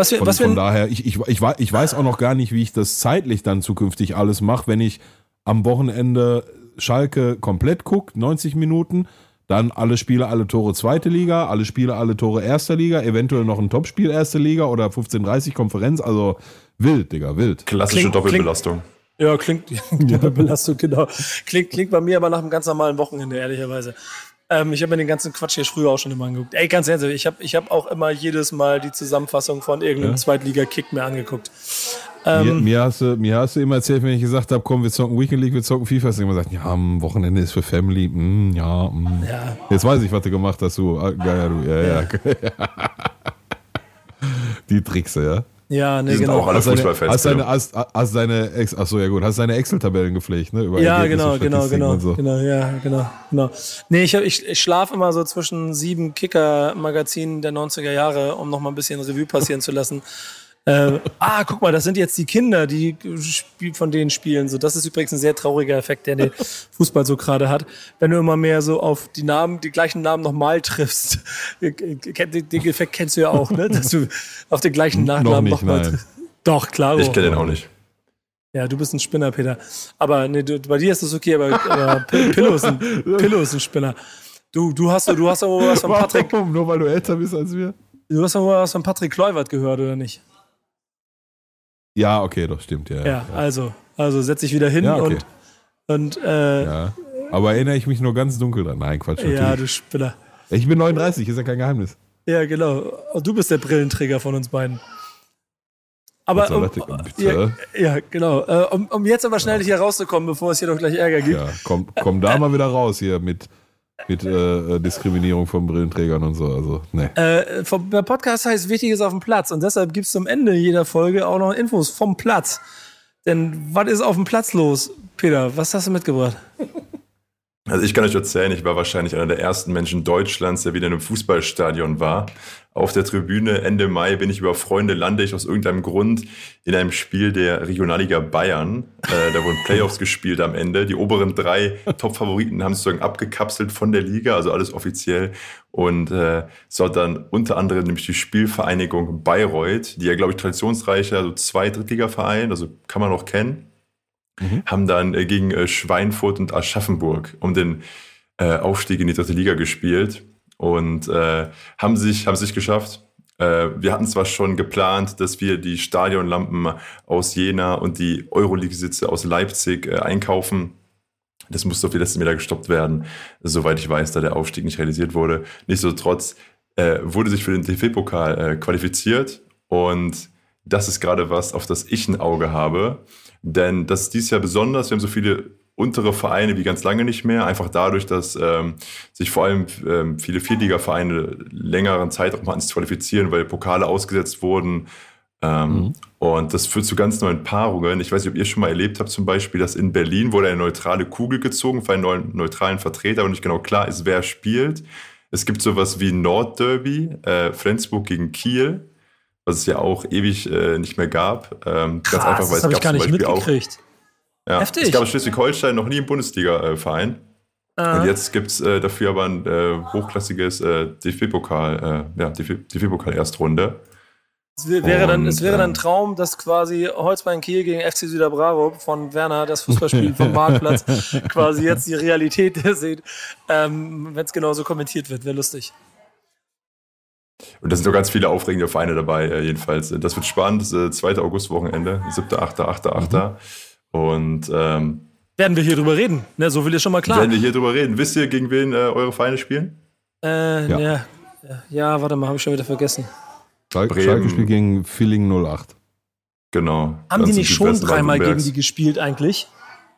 Was wir, Von, was wir, von daher, ich, ich, ich, ich weiß auch noch gar nicht, wie ich das zeitlich dann zukünftig alles mache, wenn ich am Wochenende Schalke komplett gucke, 90 Minuten, dann alle Spiele, alle Tore zweite Liga, alle Spiele, alle Tore erster Liga, eventuell noch ein Topspiel erste Liga oder 15:30 Konferenz, also wild, Digga, wild. Klassische Klingt- Doppelbelastung. Ja, klingt, ja, Belastung, genau. Klingt, klingt bei mir aber nach einem ganz normalen Wochenende, ehrlicherweise. Ähm, ich habe mir den ganzen Quatsch hier früher auch schon immer angeguckt. Ey, ganz ehrlich, ich habe ich hab auch immer jedes Mal die Zusammenfassung von irgendeinem Ja. Zweitliga-Kick mir angeguckt. mir, Ähm, mir, hast du, mir hast du immer erzählt, wenn ich gesagt habe, komm, wir zocken Weekend League, wir zocken FIFA, hast du immer gesagt, ja, am Wochenende ist für Family, mm, ja, mm. ja, Jetzt weiß ich, was du gemacht hast, du. Ah, Ja, ja, ja, ja. Die Trickse, ja. Ja, sind genau. auch alle Hast deine, Fußballfans. hast deine, hast, hast deine Ex, ach so, ja gut, hast deine Excel-Tabellen gepflegt, ne? Über Ja, genau, genau, genau, so. genau, ja, genau, genau. Nee, ich, ich, ich schlafe immer so zwischen sieben Kicker-Magazinen der 90er Jahre, um noch mal ein bisschen Revue passieren zu lassen. Äh, ah, guck mal, das sind jetzt die Kinder, die von denen spielen. So, das ist übrigens ein sehr trauriger Effekt, der der Fußball so gerade hat. Wenn du immer mehr so auf die Namen, die gleichen Namen nochmal triffst. Den, den Effekt kennst du ja auch, ne? Dass du auf den gleichen Nachnamen nochmal nein. triffst. Doch, klar. Ich kenne den auch nicht. Ja, du bist ein Spinner, Peter. Aber nee, du, bei dir ist das okay, aber, aber Pillow, ist ein, Pillow ist ein Spinner. Du, du hast, du hast aber was von Patrick, Warum? Nur weil du älter bist als wir? du hast aber was von Patrick Kluivert gehört, oder nicht? Ja, okay, doch, stimmt, ja. Ja, also, also setz dich wieder hin Ja, okay. und, und äh, ja, Ja. Aber erinnere ich mich nur ganz dunkel dran. Nein, Quatsch. natürlich. du Spinner. Ich bin 39, ist ja kein Geheimnis. Ja, genau. Du bist der Brillenträger von uns beiden. Aber um, ja, ja, genau. Äh, um, um jetzt aber schnell hier rauszukommen, bevor es hier doch gleich Ärger gibt. Ja, komm, komm da mal wieder raus hier mit, mit äh, Diskriminierung von Brillenträgern und so. Also, ne. Äh, vom, der Podcast heißt Wichtiges auf dem Platz und deshalb gibt es zum Ende jeder Folge auch noch Infos vom Platz. Denn was ist auf dem Platz los, Peter? Was hast du mitgebracht? Also ich kann euch erzählen, ich war wahrscheinlich einer der ersten Menschen Deutschlands, der wieder in einem Fußballstadion war. Auf der Tribüne Ende Mai bin ich über Freunde, lande ich aus irgendeinem Grund in einem Spiel der Regionalliga Bayern. Äh, da wurden Playoffs gespielt am Ende. Die oberen drei Top-Favoriten haben sozusagen abgekapselt von der Liga, also alles offiziell. Und äh, es war dann unter anderem nämlich die Spielvereinigung Bayreuth, die ja, glaube ich, traditionsreicher, also zwei Drittligaverein, also kann man auch kennen haben dann äh, gegen äh, Schweinfurt und Aschaffenburg um den äh, Aufstieg in die dritte Liga gespielt und haben sich haben sich geschafft. Wir hatten zwar schon geplant, dass wir die Stadionlampen aus Jena und die Euroleague-Sitze aus Leipzig einkaufen. Das musste auf die letzten Meter gestoppt werden, soweit ich weiß, da der Aufstieg nicht realisiert wurde. Nichtsdestotrotz wurde sich für den DFB-Pokal äh, qualifiziert und das ist gerade was, auf das ich ein Auge habe. Denn das ist dieses Jahr besonders. Wir haben so viele untere Vereine wie ganz lange nicht mehr. Einfach dadurch, dass ähm, sich vor allem ähm, viele Vierliga-Vereine längeren Zeitraum hatten zu qualifizieren, weil Pokale ausgesetzt wurden. Ähm, mhm. Und das führt zu ganz neuen Paarungen. Ich weiß nicht, ob ihr schon mal erlebt habt, zum Beispiel, dass in Berlin wurde eine neutrale Kugel gezogen für einen neuen, neutralen Vertreter und nicht genau klar ist, wer spielt. Es gibt sowas wie Nordderby, äh, Flensburg gegen Kiel, was es ja auch ewig äh, nicht mehr gab. Ähm, Krass, ganz einfach, weil das es gab gar nicht mitgekriegt. Auch, ja, Heftig. Es gab in Schleswig-Holstein noch nie einen Bundesliga-Verein. Ah. Und jetzt gibt es äh, dafür aber ein äh, hochklassiges äh, DFB-Pokal, äh, ja, DFB-Pokal-Erstrunde. Es wäre, dann, es wäre dann ein Traum, dass quasi Holzbein Kiel gegen FC Süderbraro von Werner, das Fußballspiel vom Marktplatz, quasi jetzt die Realität sieht, ähm, wenn es genauso kommentiert wird. Wäre lustig. Und da sind noch ganz viele aufregende Vereine dabei, äh, jedenfalls. Das wird spannend, das äh, 2. August-Wochenende, 7., 8., 8., 8. Mhm. Und ähm, werden wir hier drüber reden, ne? so viel ist schon mal klar. Werden wir hier drüber reden. Wisst ihr, gegen wen äh, eure Vereine spielen? Äh, ja. ja. Ja, warte mal, habe ich schon wieder vergessen. Schalke, Schalke spielt gegen Feeling 08. Genau. Haben die nicht schon dreimal gegen die gespielt eigentlich?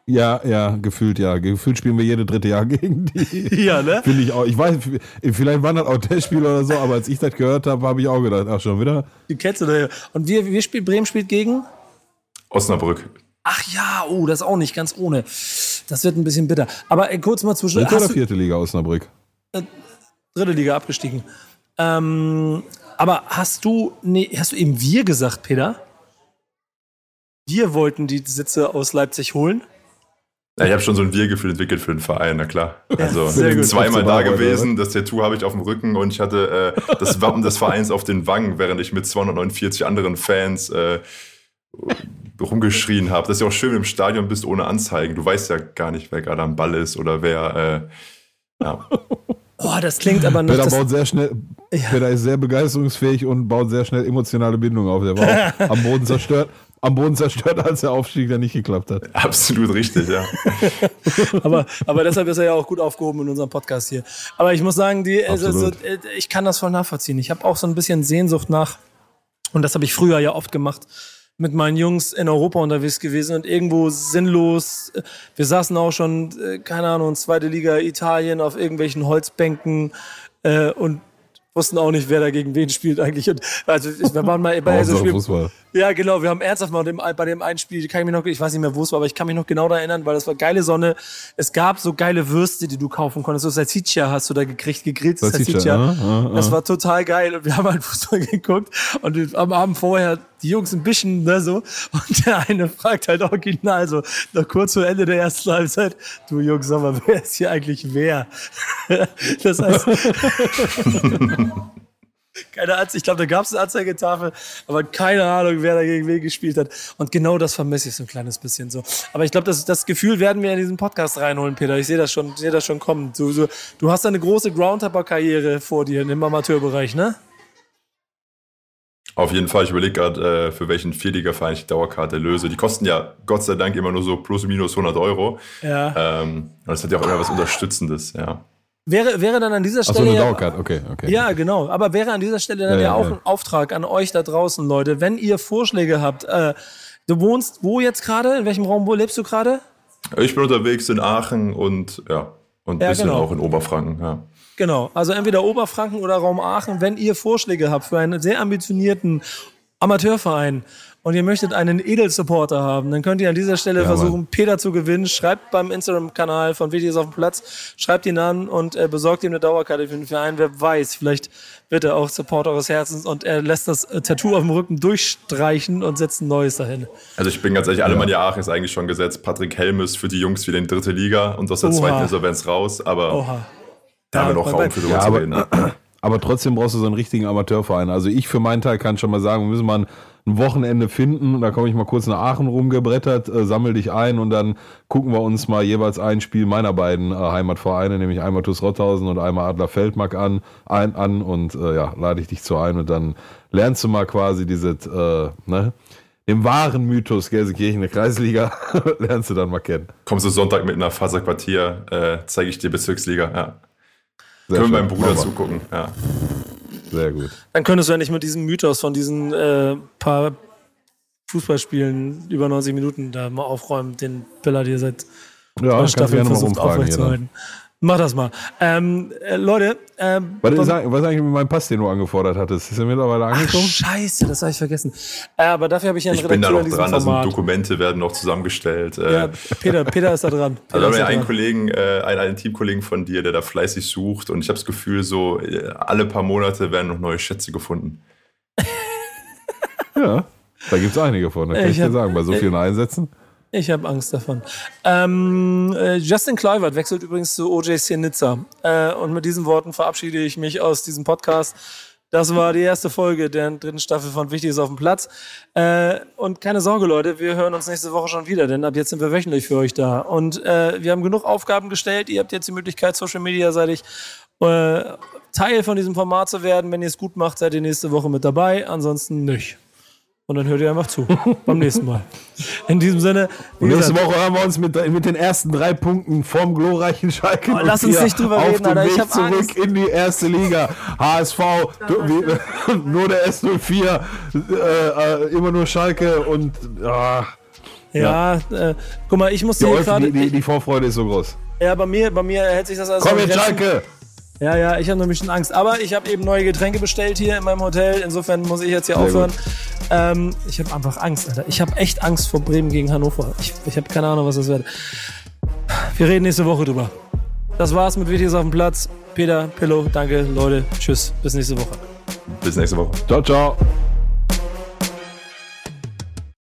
Ja, ja, gefühlt ja. Gefühlt spielen wir jede dritte Jahr gegen die. ja, ne? Finde ich auch. Ich weiß, vielleicht waren das auch Testspiele oder so, aber als ich das gehört habe, habe ich auch gedacht, ach schon wieder. Die Kette da. Und wir, wir spielen, Bremen spielt gegen? Osnabrück. Ach ja, oh, das auch nicht ganz ohne. Das wird ein bisschen bitter. Aber äh, kurz mal zwischen. Dritte oder vierte Liga Osnabrück? Äh, dritte Liga abgestiegen. Ähm, aber hast du, nee, hast du eben wir gesagt, Peter? Wir wollten die Sitze aus Leipzig holen? Ja, ich habe schon so ein Wir-Gefühl entwickelt für den Verein, na klar. Also ich bin zweimal da gewesen, das Tattoo habe ich auf dem Rücken und ich hatte äh, das Wappen des Vereins auf den Wangen, während ich mit 249 anderen Fans äh, rumgeschrien habe. Das ist ja auch schön, wenn du im Stadion bist ohne Anzeigen. Du weißt ja gar nicht, wer gerade am Ball ist oder wer. Äh, ja. Oh, das klingt aber noch. Peter baut sehr schnell. Ja. Peter ist sehr begeisterungsfähig und baut sehr schnell emotionale Bindungen auf. Der war auch am Boden zerstört. Am Boden zerstört, als der Aufstieg dann nicht geklappt hat. Absolut richtig, ja. aber, aber deshalb ist er ja auch gut aufgehoben in unserem Podcast hier. Aber ich muss sagen, die, also, ich kann das voll nachvollziehen. Ich habe auch so ein bisschen Sehnsucht nach, und das habe ich früher ja oft gemacht, mit meinen Jungs in Europa unterwegs gewesen und irgendwo sinnlos. Wir saßen auch schon, äh, keine Ahnung, zweite Liga Italien auf irgendwelchen Holzbänken äh, und wussten auch nicht, wer da gegen wen spielt eigentlich. Und also wir waren mal bei so Spiel. Ja, genau. Wir haben ernsthaft mal dem, bei dem einen Spiel, kann ich mich noch, ich weiß nicht mehr, wo es war, aber ich kann mich noch genau da erinnern, weil das war geile Sonne. Es gab so geile Würste, die du kaufen konntest. So Salsiccia hast du da gekriegt, gegrilltes Salsiccia. Ah, ah, ah. Das war total geil. Und wir haben halt Fußball geguckt und am Abend vorher die Jungs ein bisschen, ne, so. Und der eine fragt halt original, so, noch kurz vor Ende der ersten Halbzeit, du Jungs, sag mal, wer ist hier eigentlich wer? das heißt, keine Anzeige, ich glaube, da gab es eine Anzeigetafel, aber keine Ahnung, wer da gegen wen gespielt hat. Und genau das vermisse ich so ein kleines bisschen so. Aber ich glaube, das, das Gefühl werden wir in diesen Podcast reinholen, Peter. Ich sehe das schon, sehe das schon kommen. Du, du, du hast eine große Groundhopper-Karriere vor dir im Amateurbereich, ne? Auf jeden Fall. Ich überlege gerade, äh, für welchen Vierliga-Verein ich die Dauerkarte löse. Die kosten ja Gott sei Dank immer nur so plus minus 100 Euro. Ja. Ähm, und das hat ja auch immer was Unterstützendes, ja. Wäre, wäre dann an dieser Stelle. Ach so, eine Dauerkarte, okay, okay. Ja, genau. Aber wäre an dieser Stelle dann ja, ja auch ja. ein Auftrag an euch da draußen, Leute. Wenn ihr Vorschläge habt, äh, du wohnst wo jetzt gerade? In welchem Raum wo lebst du gerade? Ich bin unterwegs in Aachen und ja, und ein bisschen genau. auch in Oberfranken, ja. Genau, also entweder Oberfranken oder Raum Aachen, wenn ihr Vorschläge habt für einen sehr ambitionierten Amateurverein und ihr möchtet einen Edel-Supporter haben, dann könnt ihr an dieser Stelle ja, versuchen, Mann. Peter zu gewinnen. Schreibt beim Instagram-Kanal von WTS auf dem Platz, schreibt ihn an und äh, besorgt ihm eine Dauerkarte für den Verein. Wer weiß, vielleicht wird er auch Supporter eures Herzens und er lässt das äh, Tattoo auf dem Rücken durchstreichen und setzt ein neues dahin. Also ich bin ganz ehrlich, Alemannia ja. Aachen ist eigentlich schon gesetzt. Patrick Helmes für die Jungs wieder in dritte Liga und aus der Oha. zweiten Insolvenz raus, aber Oha. Da haben wir noch Raum für sowas ja, zu reden. Ne? Aber trotzdem brauchst du so einen richtigen Amateurverein. Also ich für meinen Teil kann schon mal sagen, wir müssen mal ein Wochenende finden. Da komme ich mal kurz nach Aachen rumgebrettert, äh, sammel dich ein und dann gucken wir uns mal jeweils ein Spiel meiner beiden äh, Heimatvereine, nämlich einmal TuS Rothausen und einmal Adler Feldmark an, ein, an und äh, ja, lade ich dich zu ein und dann lernst du mal quasi dieses, äh, ne, im wahren Mythos Gelsenkirchen, der Kreisliga, lernst du dann mal kennen. Kommst du Sonntag mit einer Faserquartier, äh, zeige ich dir Bezirksliga, ja. Sehr Können wir meinem Bruder zugucken, ja. Sehr gut. Dann könntest du ja nicht mit diesem Mythos von diesen äh, paar Fußballspielen über 90 Minuten da mal aufräumen, den Bella dir seit Ja, mal versucht aufrechtzuerhalten. Mach das mal. Ähm, äh, Leute, ähm, Was ist, was- eigentlich- was ist eigentlich mit meinem Pass, den du angefordert hattest? Ist er mittlerweile Ach, angekommen? scheiße, das habe ich vergessen. Äh, aber dafür habe ich ja einen Ich bin da noch dran, also. Dokumente werden noch zusammengestellt. Äh, ja, Peter, Peter ist da dran. Peter Also haben wir einen dran. Kollegen, äh, einen, einen Teamkollegen von dir, der da fleißig sucht und ich habe das Gefühl, so äh, alle paar Monate werden noch neue Schätze gefunden. Ja, da gibt es einige von, das kann Ich ich, dir sagen, bei so vielen Einsätzen. Ich habe Angst davon. Ähm, äh, Justin Kluivert wechselt übrigens zu OJC Nizza. Äh, und mit diesen Worten verabschiede ich mich aus diesem Podcast. Das war die erste Folge der dritten Staffel von Wichtiges auf dem Platz. Äh, und keine Sorge, Leute, wir hören uns nächste Woche schon wieder, denn ab jetzt sind wir wöchentlich für euch da. Und äh, wir haben genug Aufgaben gestellt. Ihr habt jetzt die Möglichkeit, Social Media seitig äh, Teil von diesem Format zu werden. Wenn ihr es gut macht, seid ihr nächste Woche mit dabei. Ansonsten nicht. Und dann hört ihr einfach zu. Beim nächsten Mal. In diesem Sinne. nächste gesagt, Woche hören wir uns mit, mit den ersten drei Punkten vom glorreichen Schalke. Oh, lass uns 04 nicht drüber auf reden, dem Alter, ich Weg hab zurück Angst. in die erste Liga. HSV, du, wie, nur der S04, äh, äh, immer nur Schalke und ah, Ja, Äh, guck mal, ich muss dir gerade. die, die, die Vorfreude ist so groß. Ja, bei mir, bei mir hält sich das alles Komm jetzt. Schalke! Ja, ja, ich habe nämlich schon Angst. Aber ich habe eben neue Getränke bestellt hier in meinem Hotel. Insofern muss ich jetzt hier Sehr aufhören. Ähm, ich habe einfach Angst, Alter. Ich habe echt Angst vor Bremen gegen Hannover. Ich, ich habe keine Ahnung, was das wird. Wir reden nächste Woche drüber. Das war's mit Wichtiges auf dem Platz. Peter, Pillow, danke, Leute. Tschüss. Bis nächste Woche. Bis nächste Woche. Ciao, ciao.